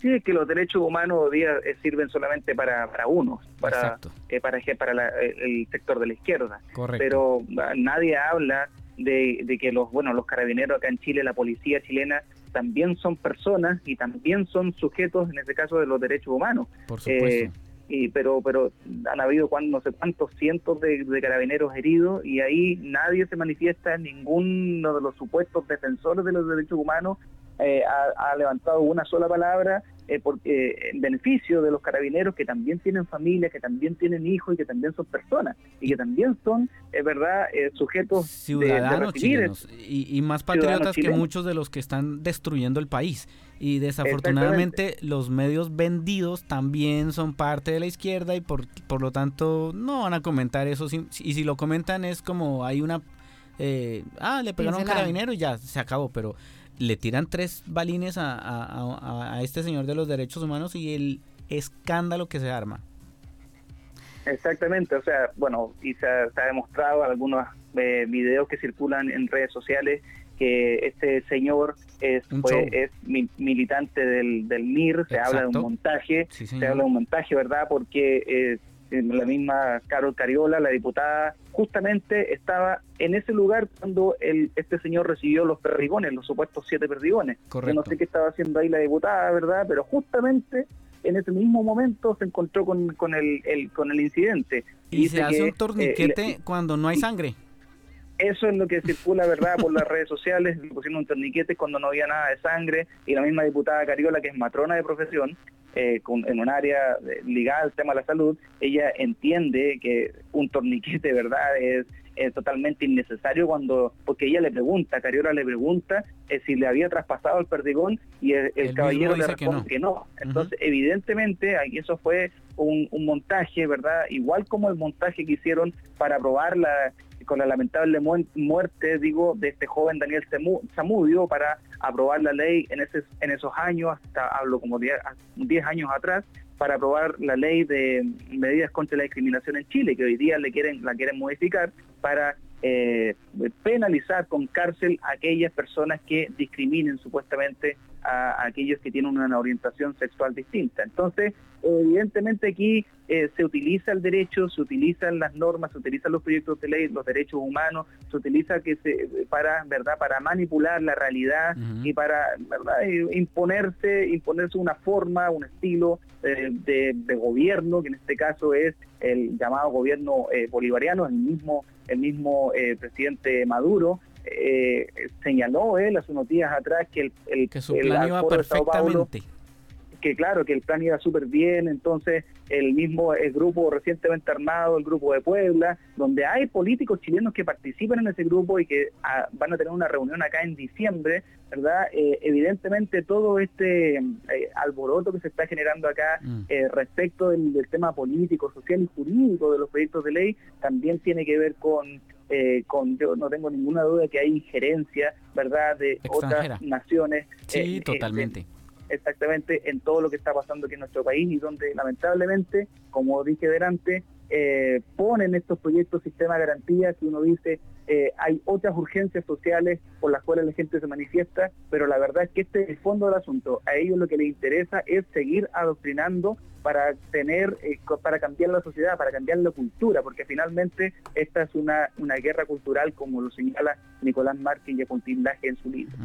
Sí, es que los derechos humanos hoy día eh, sirven solamente para, para unos, para, eh, para, para el sector de la izquierda. Correcto. Pero ah, nadie habla de, que los bueno los carabineros acá en Chile, la policía chilena también son personas y también son sujetos en este caso de los derechos humanos. Por supuesto. Eh, y, pero pero han habido cuando, no sé cuántos cientos de, carabineros heridos y ahí nadie se manifiesta, ninguno de los supuestos defensores de los derechos humanos eh, ha, levantado una sola palabra eh, porque, en beneficio de los carabineros que también tienen familia, que también tienen hijos y que también son personas y que también son, es verdad, eh, sujetos ciudadanos chilenos y, más patriotas que muchos de los que están destruyendo el país. Y desafortunadamente los medios vendidos también son parte de la izquierda y por, por lo tanto no van a comentar eso. Y si lo comentan es como hay una... ah, le pegaron a un carabinero y ya se acabó, pero le tiran tres balines a, este señor de los derechos humanos y el escándalo que se arma. Exactamente, o sea, bueno, y se ha, demostrado en algunos eh, videos que circulan en redes sociales que este señor es, es militante del, del MIR, se habla de un montaje, se habla de un montaje, ¿verdad? Porque eh, la misma Carol Cariola, la diputada, justamente estaba en ese lugar cuando el, este señor recibió los perdigones, los supuestos siete perdigones. Yo no sé qué estaba haciendo ahí la diputada, ¿verdad? Pero justamente en ese mismo momento se encontró con, con, el, con el incidente. Y, se hace un torniquete eh, cuando no hay sangre. Eso es lo que circula, ¿verdad?, por las redes sociales, le pusieron un torniquete cuando no había nada de sangre, y la misma diputada Cariola, que es matrona de profesión, eh, en un área ligada al tema de la salud, ella entiende que un torniquete, ¿verdad?, es, totalmente innecesario cuando, porque ella le pregunta, Cariola le pregunta eh, si le había traspasado el perdigón y el, caballero le responde que no. Entonces, evidentemente, aquí eso fue un, un montaje, ¿verdad? Igual como el montaje que hicieron para probar la, con la lamentable muerte, digo, de este joven Daniel Zamudio para aprobar la ley en, esos años, hasta hablo como 10 años atrás, para aprobar la ley de medidas contra la discriminación en Chile, que hoy día le quieren, la quieren modificar para eh, penalizar con cárcel a aquellas personas que discriminen supuestamente a, aquellos que tienen una orientación sexual distinta. Entonces, evidentemente aquí eh, se utiliza el derecho, se utilizan las normas, se utilizan los proyectos de ley, los derechos humanos, se utiliza que se para verdad para manipular la realidad y para verdad imponerse imponerse una forma, un estilo eh, de, gobierno que en este caso es el llamado gobierno eh, bolivariano, el mismo el mismo presidente Maduro señaló él hace unos días atrás que el, que su plan iba perfectamente que claro, que el plan iba súper bien, entonces el mismo el grupo recientemente armado, el grupo de Puebla, donde hay políticos chilenos que participan en ese grupo y que ah, van a tener una reunión acá en diciembre, ¿verdad? Eh, evidentemente todo este eh, alboroto que se está generando acá mm. eh, respecto del, tema político, social y jurídico de los proyectos de ley también tiene que ver con con yo no tengo ninguna duda que hay injerencia, ¿verdad?, de otras naciones. Sí, totalmente exactamente en todo lo que está pasando aquí en nuestro país y donde lamentablemente, como dije delante, eh, ponen estos proyectos sistema de garantía que uno dice eh, hay otras urgencias sociales por las cuales la gente se manifiesta, pero la verdad es que este es el fondo del asunto. A ellos lo que les interesa es seguir adoctrinando para tener, eh, para cambiar la sociedad, para cambiar la cultura, porque finalmente esta es una, una guerra cultural, como lo señala Nicolás Márquez y Apuntín Laje en su libro.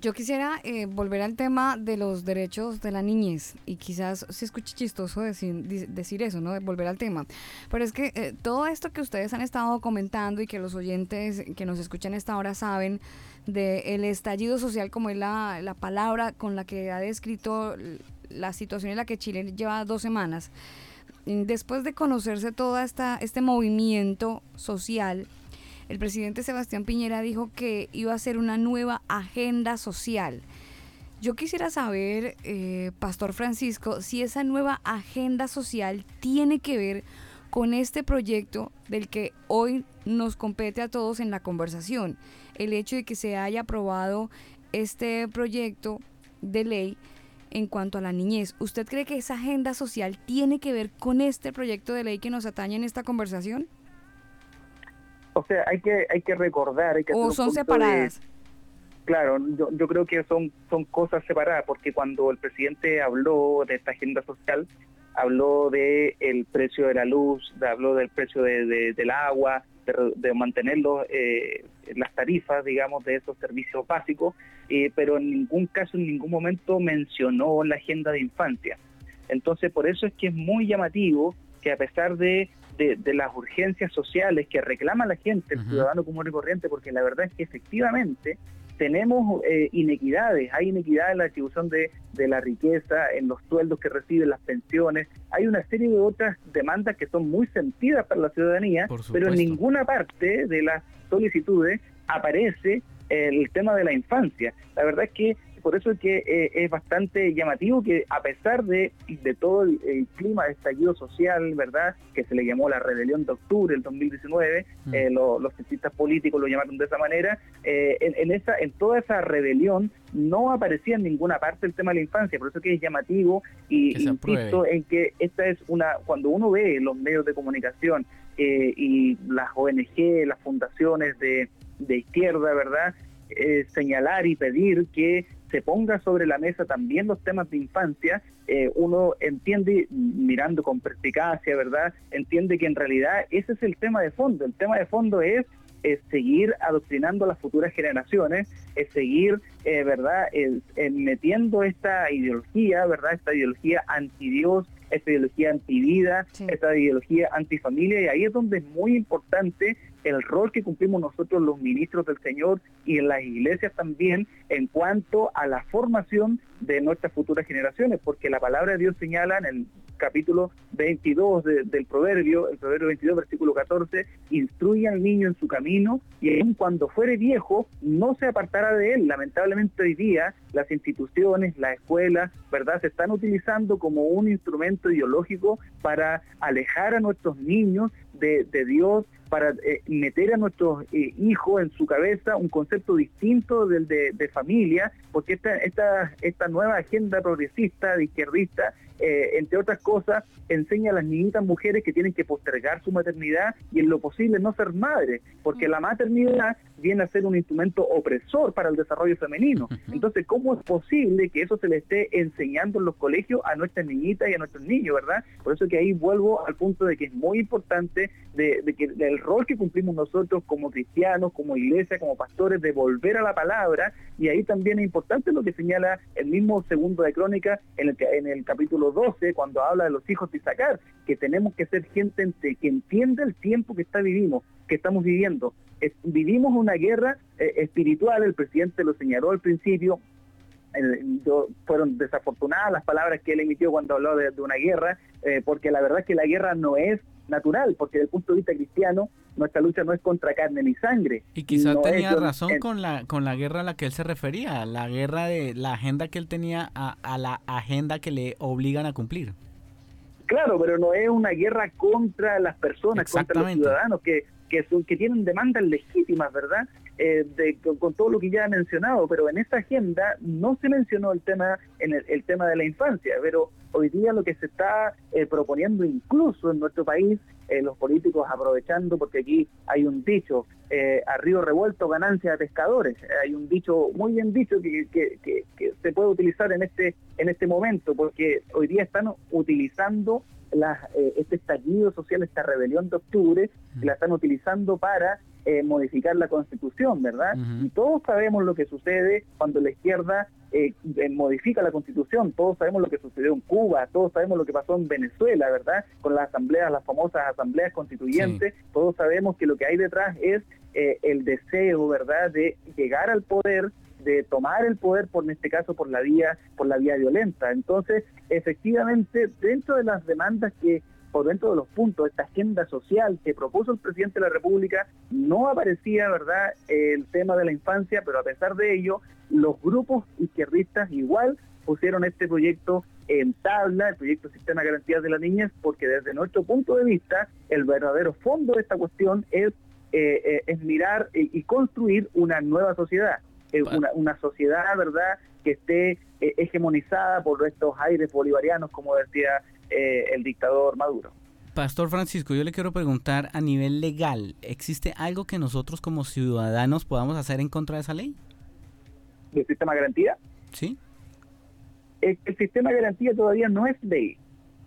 Yo quisiera eh, volver al tema de los derechos de la niñez y quizás se escuche chistoso decir, decir eso, ¿no? volver al tema. Pero es que eh, todo esto que ustedes han estado comentando y que los oyentes que nos escuchan a esta hora saben del estallido social, como es la, la palabra con la que ha descrito la situación en la que Chile lleva dos semanas. Después de conocerse todo esta, este movimiento social, el presidente Sebastián Piñera dijo que iba a ser una nueva agenda social. Yo quisiera saber, eh, Pastor Francisco, si esa nueva agenda social tiene que ver con este proyecto del que hoy nos compete a todos en la conversación. El hecho de que se haya aprobado este proyecto de ley en cuanto a la niñez. ¿Usted cree que esa agenda social tiene que ver con este proyecto de ley que nos atañe en esta conversación? O sea, hay que hay que recordar, hay que o son separadas. Claro, yo, yo creo que son son cosas separadas porque cuando el presidente habló de esta agenda social, habló de el precio de la luz, habló del precio de, del agua, de, mantener eh, las tarifas, digamos, de esos servicios básicos, eh, pero en ningún caso, en ningún momento mencionó la agenda de infancia. Entonces, por eso es que es muy llamativo que a pesar de de, las urgencias sociales que reclama la gente, el ciudadano común y corriente, porque la verdad es que efectivamente tenemos eh, inequidades, hay inequidad en la distribución de, de, la riqueza, en los sueldos que reciben, las pensiones, hay una serie de otras demandas que son muy sentidas para la ciudadanía, pero en ninguna parte de las solicitudes aparece el tema de la infancia. La verdad es que por eso es que eh, es bastante llamativo que a pesar de, de todo el, clima de estallido social, ¿verdad? Que se le llamó la rebelión de octubre del 2019, mm. eh, los cientistas políticos lo llamaron de esa manera, eh, en, esa, en toda esa rebelión no aparecía en ninguna parte el tema de la infancia, por eso es que es llamativo y insisto en que esta es una, cuando uno ve los medios de comunicación y las ONG, las fundaciones de, de izquierda, ¿verdad? señalar y pedir que se ponga sobre la mesa también los temas de infancia, eh, uno entiende, mirando con perspicacia, ¿verdad? Entiende que en realidad ese es el tema de fondo. El tema de fondo es, seguir adoctrinando a las futuras generaciones, es seguir, eh, ¿verdad?, metiendo esta ideología, ¿verdad?, esta ideología anti-Dios, esta ideología anti-vida, esta ideología anti-familia, y ahí es donde es muy importante el rol que cumplimos nosotros los ministros del Señor y en las iglesias también en cuanto a la formación de nuestras futuras generaciones, porque la palabra de Dios señala en el capítulo 22 del Proverbio, el Proverbio 22, versículo 14, instruye al niño en su camino y aun cuando fuere viejo no se apartará de él. Lamentablemente hoy día las instituciones, las escuelas, ¿verdad?, se están utilizando como un instrumento ideológico para alejar a nuestros niños de, de Dios, para eh, meter a nuestros eh, hijos en su cabeza un concepto distinto del de, familia, porque esta, esta, esta nueva agenda progresista, de izquierdista, eh, entre otras cosas, enseña a las niñitas mujeres que tienen que postergar su maternidad y en lo posible no ser madres, porque la maternidad viene a ser un instrumento opresor para el desarrollo femenino. Entonces, ¿cómo es posible que eso se le esté enseñando en los colegios a nuestras niñitas y a nuestros niños, verdad? Por eso que ahí vuelvo al punto de que es muy importante de, que el rol que cumplimos nosotros como cristianos, como iglesia, como pastores, de volver a la palabra, y ahí también es importante lo que señala el mismo segundo de Crónica en el, en el capítulo 12, cuando habla de los hijos de Isaacar, que tenemos que ser gente que entienda el tiempo que está vivimos, que estamos viviendo. vivimos una guerra eh, espiritual, el presidente lo señaló al principio, fueron desafortunadas las palabras que él emitió cuando habló de, una guerra, porque la verdad es que la guerra no es natural, porque desde el punto de vista cristiano, nuestra lucha no es contra carne ni sangre. Y quizás tenía razón con la con la guerra a la que él se refería, la guerra de la agenda que él tenía a, a la agenda que le obligan a cumplir. Claro, pero no es una guerra contra las personas, contra los ciudadanos que, que, son, que tienen demandas legítimas, ¿verdad? Eh, de, con, todo lo que ya he mencionado, pero en esa agenda no se mencionó el tema, en el, tema de la infancia, pero hoy día lo que se está eh, proponiendo incluso en nuestro país, eh, los políticos aprovechando, porque aquí hay un dicho, a río revuelto ganancia de pescadores, hay un dicho muy bien dicho que, que, que, se puede utilizar en este, en este momento, porque hoy día están utilizando las, este estallido social, esta rebelión de octubre, la están utilizando para eh, modificar la constitución, ¿verdad? Y todos sabemos lo que sucede cuando la izquierda eh, eh, modifica la constitución, todos sabemos lo que sucedió en Cuba, todos sabemos lo que pasó en Venezuela, ¿verdad? Con las asambleas, las famosas asambleas constituyentes, todos sabemos que lo que hay detrás es el deseo, ¿verdad?, de llegar al poder de tomar el poder por en este caso por la vía por la vía violenta entonces efectivamente dentro de las demandas que por dentro de los puntos de esta agenda social que propuso el presidente de la República, no aparecía, ¿verdad?, el tema de la infancia, pero a pesar de ello, los grupos izquierdistas igual pusieron este proyecto en tabla, el proyecto Sistema de Garantías de las Niñas, porque desde nuestro punto de vista, el verdadero fondo de esta cuestión es, eh, eh, es mirar y construir una nueva sociedad, eh, una, una, sociedad, ¿verdad?, que esté hegemonizada por estos aires bolivarianos, como decía eh, el dictador Maduro. Pastor Francisco, yo le quiero preguntar a nivel legal, ¿existe algo que nosotros como ciudadanos podamos hacer en contra de esa ley? ¿El sistema de garantía? Sí. El, sistema de garantía todavía no es ley.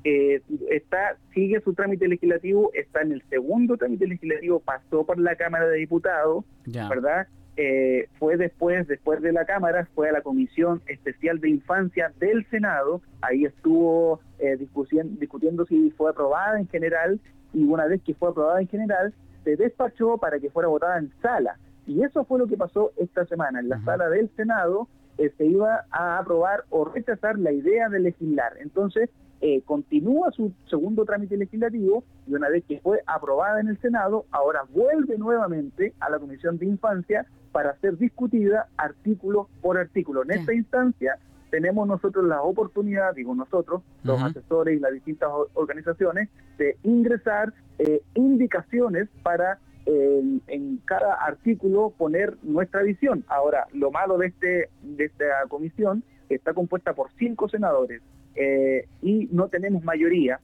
Eh, está sigue su trámite legislativo, está en el segundo trámite legislativo, pasó por la Cámara de Diputados, ¿verdad? Eh, fue después, después de la Cámara, fue a la Comisión Especial de Infancia del Senado, ahí estuvo eh, discutiendo, si fue aprobada en general, y una vez que fue aprobada en general, se despachó para que fuera votada en sala. Y eso fue lo que pasó esta semana. En la sala del Senado eh, se iba a aprobar o rechazar la idea de legislar. Entonces, eh, continúa su segundo trámite legislativo y una vez que fue aprobada en el Senado, ahora vuelve nuevamente a la Comisión de Infancia para ser discutida artículo por artículo. En esta instancia tenemos nosotros la oportunidad, digo nosotros, los asesores y las distintas organizaciones, de ingresar eh, indicaciones para eh, en cada artículo poner nuestra visión. Ahora, lo malo de, este, de esta comisión está compuesta por cinco senadores eh, y no tenemos mayoría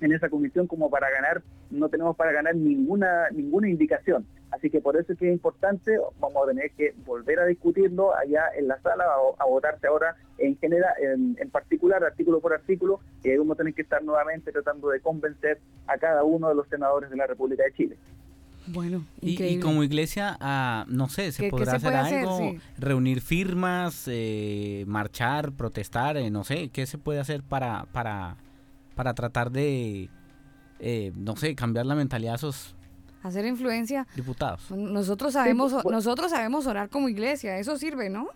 en esa comisión como para ganar, no tenemos para ganar ninguna ninguna indicación. Así que por eso es que es importante, vamos a tener que volver a discutirlo allá en la sala, a, votarse ahora en general, en, particular, artículo por artículo, y vamos a tener que estar nuevamente tratando de convencer a cada uno de los senadores de la República de Chile. Bueno, y, como iglesia, ah, no sé, ¿se podrá hacer algo? ¿Reunir firmas, eh, marchar, protestar? Eh, no sé, ¿qué se puede hacer para, para, para tratar de, eh, no sé, cambiar la mentalidad de esos hacer influencia. Diputados. Nosotros sabemos, nosotros sabemos orar como iglesia, eso sirve, ¿no?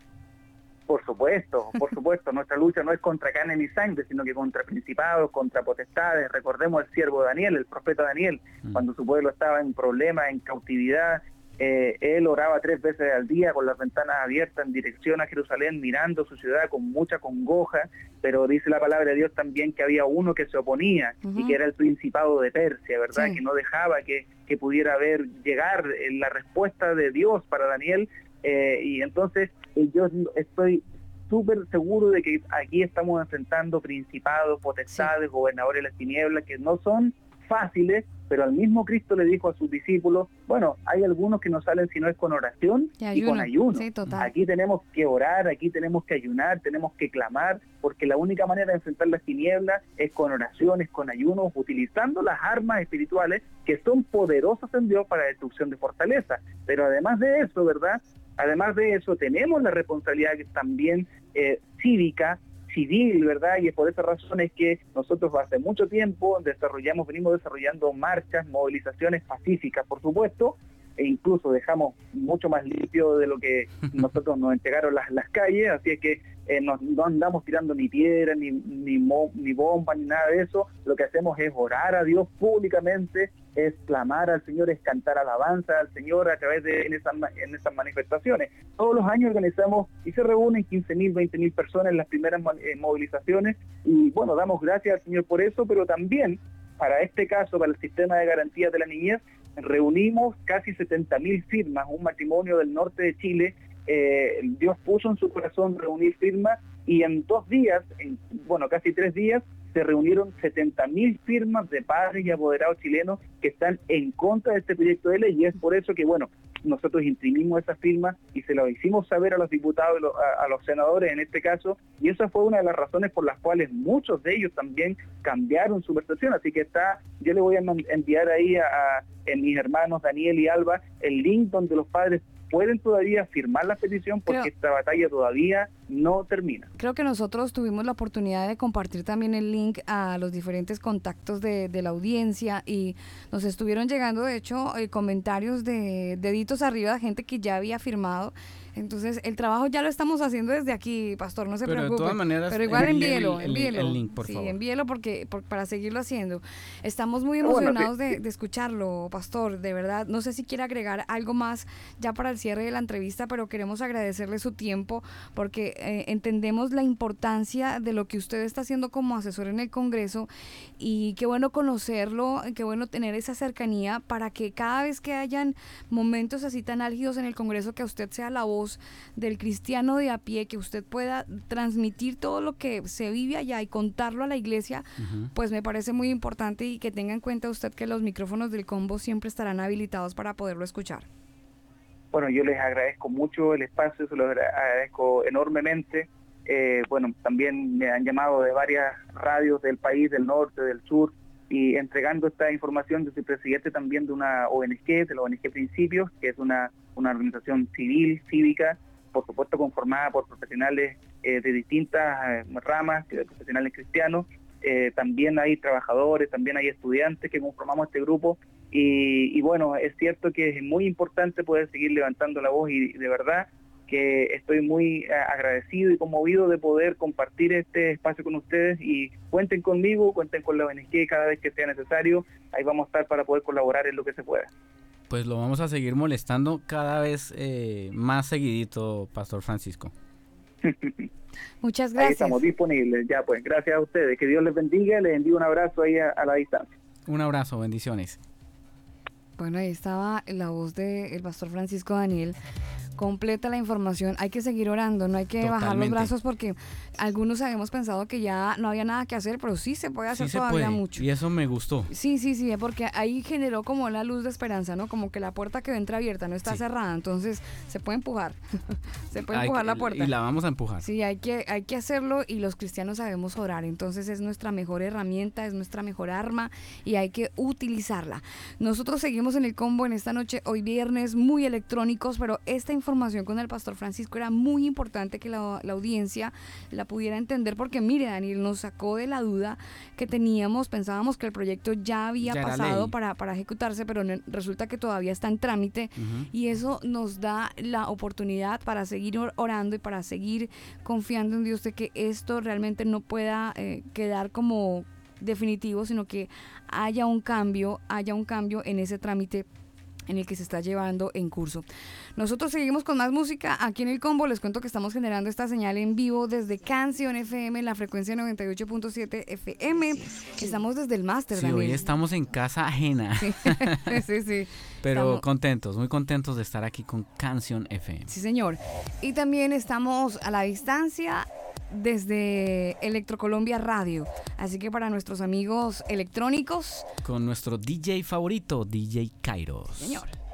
Por supuesto, por supuesto. Nuestra lucha no es contra carne ni sangre, sino que contra principados, contra potestades. Recordemos el siervo Daniel, el profeta Daniel, mm. cuando su pueblo estaba en problemas, en cautividad. Eh, él oraba tres veces al día con las ventanas abiertas en dirección a Jerusalén, mirando su ciudad con mucha congoja, pero dice la palabra de Dios también que había uno que se oponía y que era el principado de Persia, ¿verdad? Que no dejaba que, que pudiera haber llegar la respuesta de Dios para Daniel, eh, y entonces eh, yo estoy súper seguro de que aquí estamos enfrentando principados, potestades, gobernadores de las tinieblas, que no son fáciles, pero al mismo Cristo le dijo a sus discípulos, bueno, hay algunos que no salen si no es con oración y, con ayuno. aquí tenemos que orar, aquí tenemos que ayunar, tenemos que clamar, porque la única manera de enfrentar las tinieblas es con oraciones, con ayunos, utilizando las armas espirituales que son poderosas en Dios para la destrucción de fortaleza. Pero además de eso, ¿verdad? Además de eso, tenemos la responsabilidad también eh, cívica civil, ¿verdad? Y es por esa razón es que nosotros hace mucho tiempo desarrollamos, venimos desarrollando marchas, movilizaciones pacíficas, por supuesto, e incluso dejamos mucho más limpio de lo que [laughs] nosotros nos entregaron las, las calles, así es que eh, no andamos tirando ni piedra, ni, ni, ni bomba, ni nada de eso. Lo que hacemos es orar a Dios públicamente, es clamar al Señor, es cantar alabanza al Señor a través de en esas, manifestaciones. Todos los años organizamos y se reúnen 15.000, 20.000 personas en las primeras eh, movilizaciones y bueno, damos gracias al Señor por eso, pero también para este caso, para el sistema de garantías de la niñez, reunimos casi 70.000 firmas, un matrimonio del norte de Chile eh, Dios puso en su corazón reunir firmas y en dos días, en, bueno, casi tres días, se reunieron 70.000 firmas de padres y apoderados chilenos que están en contra de este proyecto de ley y es por eso que, bueno, nosotros imprimimos esas firmas y se lo hicimos saber a los diputados, a, los senadores en este caso, y esa fue una de las razones por las cuales muchos de ellos también cambiaron su versión, así que está, yo le voy a enviar ahí a, a mis hermanos Daniel y Alba el link donde los padres pueden todavía firmar la petición porque esta batalla todavía no termina. Creo que nosotros tuvimos la oportunidad de compartir también el link a los diferentes contactos de, la audiencia y nos estuvieron llegando, de hecho, eh, comentarios de deditos arriba de gente que ya había firmado entonces, el trabajo ya lo estamos haciendo desde aquí, pastor, no se Pero preocupe. De todas maneras, Pero igual envíelo, el, envíelo. El link, por sí, favor. envíelo porque, para seguirlo haciendo. Estamos muy emocionados de, escucharlo, pastor, de verdad. No sé si quiere agregar algo más ya para el cierre de la entrevista, pero queremos agradecerle su tiempo porque eh, entendemos la importancia de lo que usted está haciendo como asesor en el Congreso y qué bueno conocerlo, qué bueno tener esa cercanía para que cada vez que hayan momentos así tan álgidos en el Congreso, que usted sea la voz del cristiano de a pie, que usted pueda transmitir todo lo que se vive allá y contarlo a la iglesia, pues me parece muy importante y que tenga en cuenta usted que los micrófonos del combo siempre estarán habilitados para poderlo escuchar. Bueno, yo les agradezco mucho el espacio, se lo agradezco enormemente. Eh, bueno, también me han llamado de varias radios del país, del norte, del sur, y entregando esta información, yo soy presidente también de una ONG, de la ONG Principios, que es una, una organización civil, cívica, por supuesto conformada por profesionales eh, de distintas eh, ramas, profesionales cristianos, eh, también hay trabajadores, también hay estudiantes que conformamos este grupo y, y, bueno, es cierto que es muy importante poder seguir levantando la voz y de verdad que estoy muy eh, agradecido y conmovido de poder compartir este espacio con ustedes y cuenten conmigo, cuenten con la ONG cada vez que sea necesario, ahí vamos a estar para poder colaborar en lo que se pueda. Pues lo vamos a seguir molestando cada vez eh, más seguidito, Pastor Francisco. [laughs] Muchas gracias. Ahí estamos disponibles, ya pues, gracias a ustedes, que Dios les bendiga, les envío un abrazo ahí a, la distancia. Un abrazo, bendiciones. Bueno, ahí estaba la voz del pastor Francisco Daniel completa la información. Hay que seguir orando, no hay que bajar los brazos porque algunos habíamos pensado que ya no había nada que hacer, pero sí se puede hacer todavía mucho. Y eso me gustó. Sí, sí, sí, porque ahí generó como la luz de esperanza, ¿no? Como que la puerta que entra abierta no está cerrada, entonces se puede empujar. [laughs] se puede empujar la puerta. Y la vamos a empujar. Sí, hay que, hay que hacerlo y los cristianos sabemos orar, entonces es nuestra mejor herramienta, es nuestra mejor arma y hay que utilizarla. Nosotros seguimos en el combo en esta noche, hoy viernes, muy electrónicos, pero esta información información con el pastor Francisco era muy importante que la, audiencia la pudiera entender porque mire Daniel nos sacó de la duda que teníamos, pensábamos que el proyecto ya había pasado para, para, ejecutarse, pero resulta que todavía está en trámite y eso nos da la oportunidad para seguir orando y para seguir confiando en Dios de que esto realmente no pueda eh, quedar como definitivo, sino que haya un cambio, haya un cambio en ese trámite en el que se está llevando en curso. Nosotros seguimos con más música aquí en el combo. Les cuento que estamos generando esta señal en vivo desde Canción FM, la frecuencia 98.7 FM. Estamos desde el máster. Sí, hoy estamos en casa ajena. Sí, [laughs] sí. Pero contentos, muy contentos de estar aquí con Canción FM. Sí, señor. Y también estamos a la distancia desde Electrocolombia Radio. Así que para nuestros amigos electrónicos. Con nuestro DJ favorito, DJ Kairos. Señor.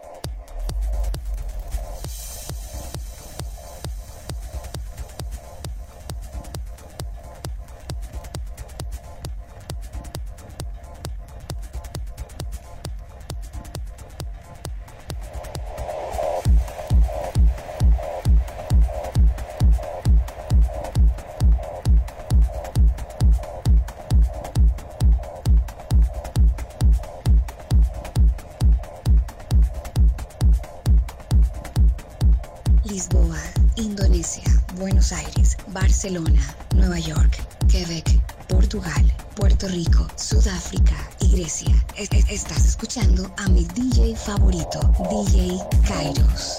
Barcelona, Nueva York, Quebec, Portugal, Puerto Rico, Sudáfrica y Grecia. estás escuchando a mi DJ favorito, DJ Kairos.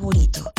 Favorito,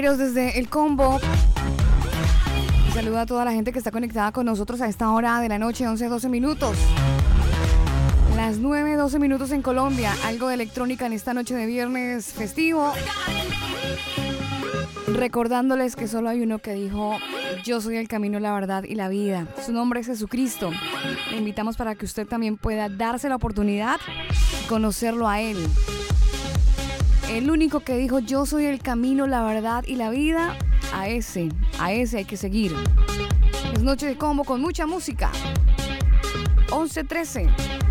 desde el combo. saluda a toda la gente que está conectada con nosotros a esta hora de la noche, 11-12 minutos. Las 9-12 minutos en Colombia. Algo de electrónica en esta noche de viernes festivo. Recordándoles que solo hay uno que dijo, yo soy el camino, la verdad y la vida. Su nombre es Jesucristo. Le invitamos para que usted también pueda darse la oportunidad de conocerlo a Él el único que dijo yo soy el camino, la verdad y la vida, a ese, a ese hay que seguir. Es noche de combo con mucha música. 11-13.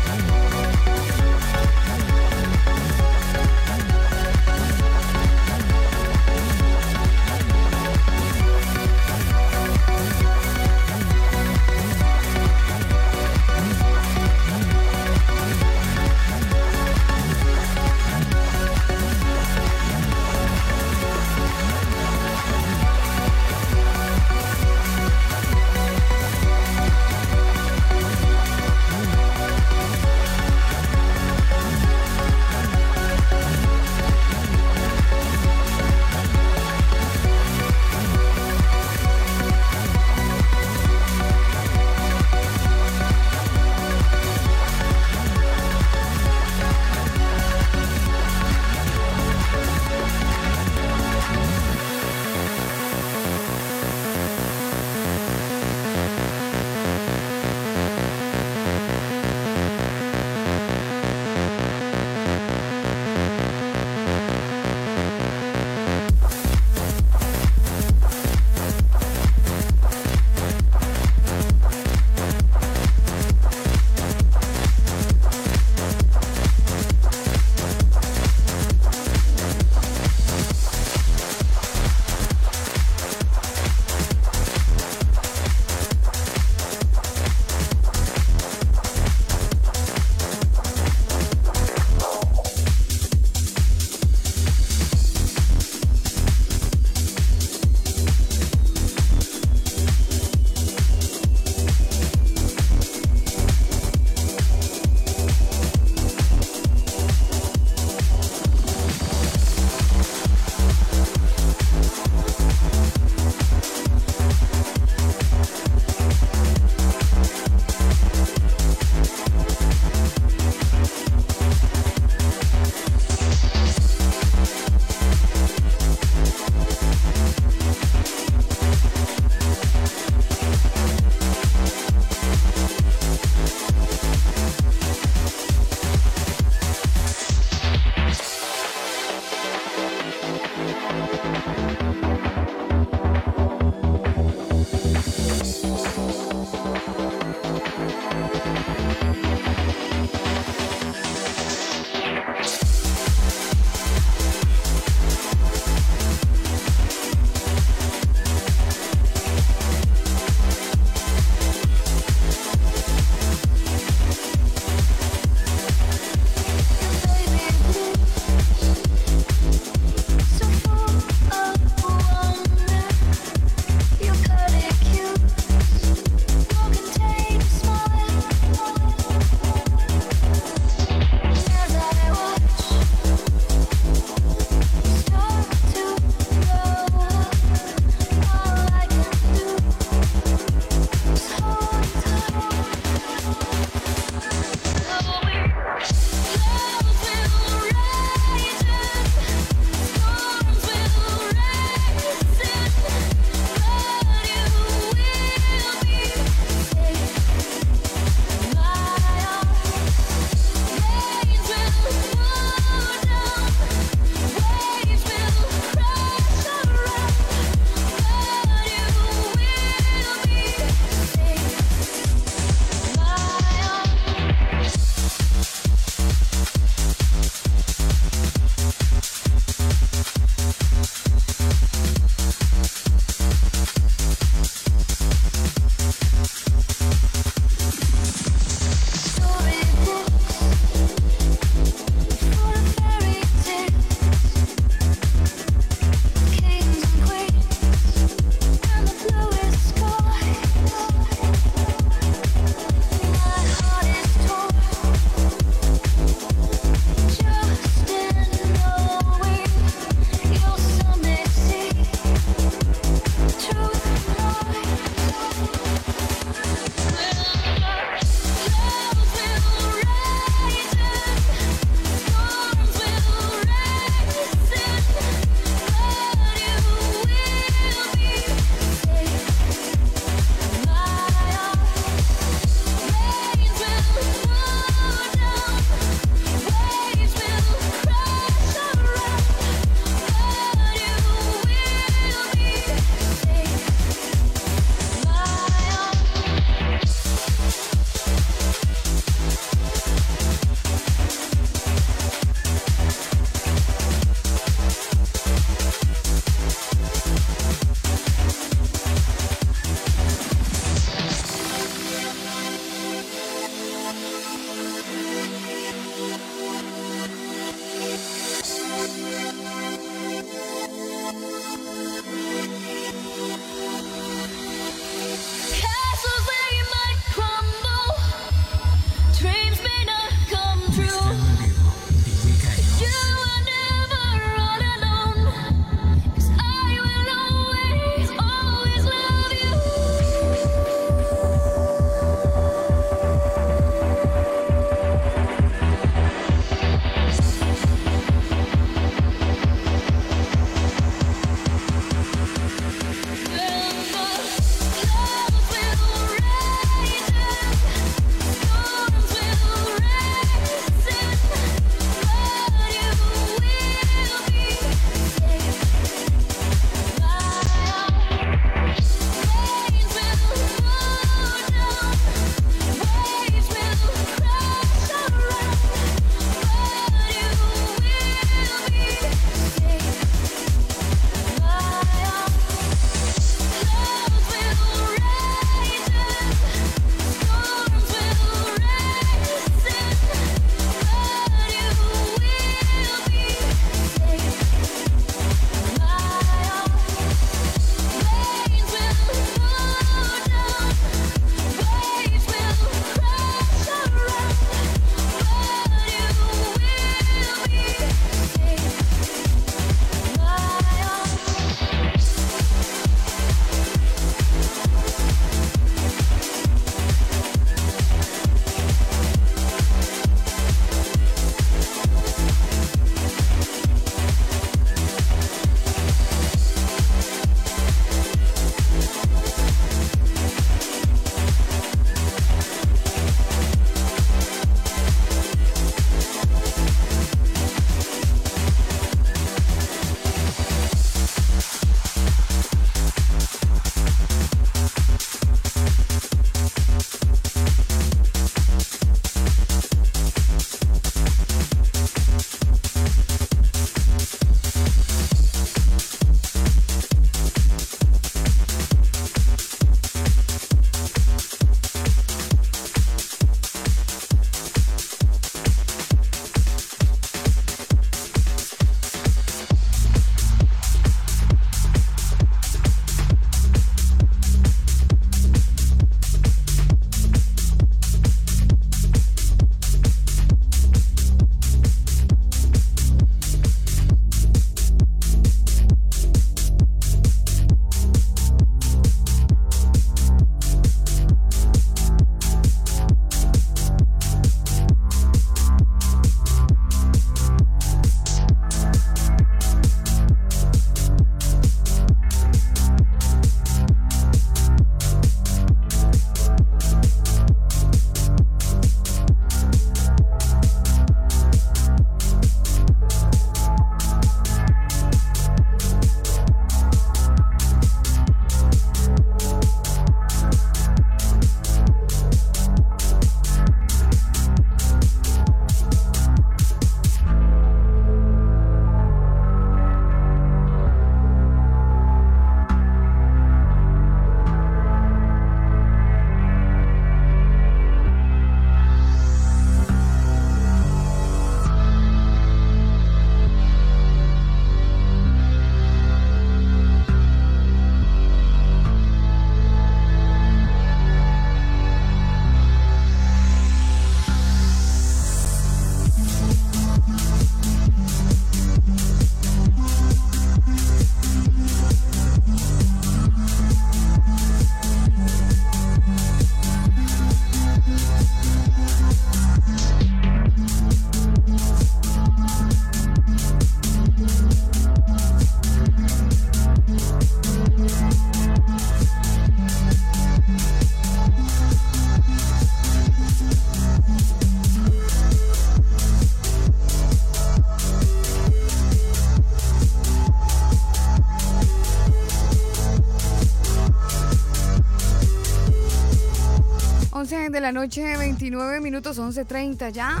La noche, 29 minutos, 11.30 ya.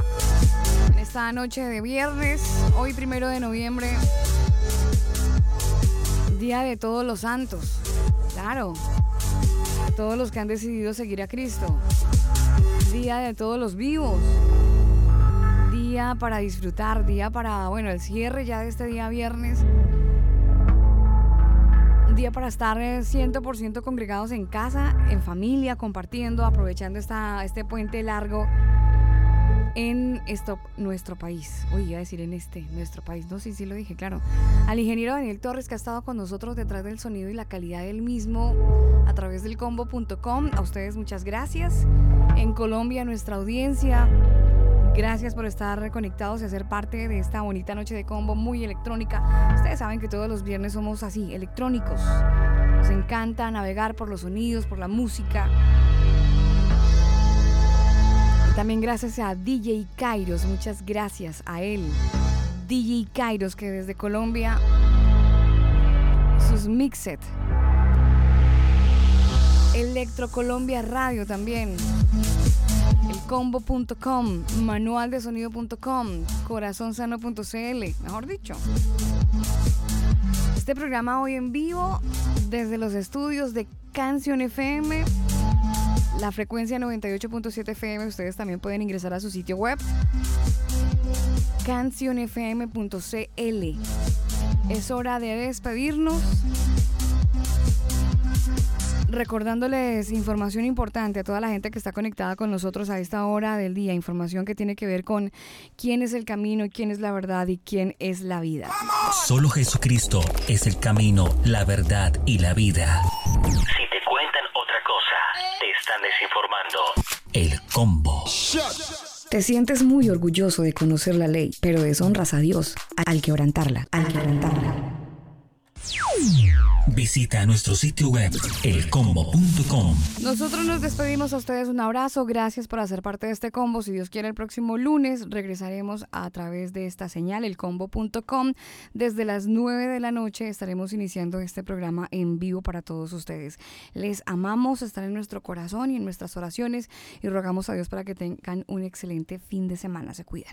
En esta noche de viernes, hoy primero de noviembre, Día de todos los santos. Claro, todos los que han decidido seguir a Cristo. Día de todos los vivos. Día para disfrutar, día para, bueno, el cierre ya de este día viernes día para estar 100% eh, congregados en casa, en familia, compartiendo, aprovechando esta, este puente largo en esto, nuestro país. Uy, iba a decir en este, nuestro país. No, sí, sí lo dije, claro. Al ingeniero Daniel Torres, que ha estado con nosotros detrás del sonido y la calidad del mismo a través del combo.com. A ustedes muchas gracias. En Colombia, nuestra audiencia. Gracias por estar conectados y hacer parte de esta bonita noche de combo muy electrónica. Ustedes saben que todos los viernes somos así, electrónicos. Nos encanta navegar por los sonidos, por la música. Y también gracias a DJ Kairos, muchas gracias a él. DJ Kairos que desde Colombia sus mixet. Electro Colombia Radio también elcombo.com, manualdesonido.com, corazonsano.cl, mejor dicho. Este programa hoy en vivo desde los estudios de Canción FM, la frecuencia 98.7 FM. Ustedes también pueden ingresar a su sitio web cancionfm.cl. Es hora de despedirnos recordándoles información importante a toda la gente que está conectada con nosotros a esta hora del día, información que tiene que ver con quién es el camino, quién es la verdad y quién es la vida. Solo Jesucristo es el camino, la verdad y la vida. Si te cuentan otra cosa, te están desinformando. El combo. Te sientes muy orgulloso de conocer la ley, pero deshonras a Dios al quebrantarla, al quebrantarla. Visita nuestro sitio web elcombo.com. Nosotros nos despedimos a ustedes un abrazo, gracias por hacer parte de este combo. Si Dios quiere el próximo lunes regresaremos a través de esta señal elcombo.com. Desde las 9 de la noche estaremos iniciando este programa en vivo para todos ustedes. Les amamos, estar en nuestro corazón y en nuestras oraciones y rogamos a Dios para que tengan un excelente fin de semana. Se cuidan.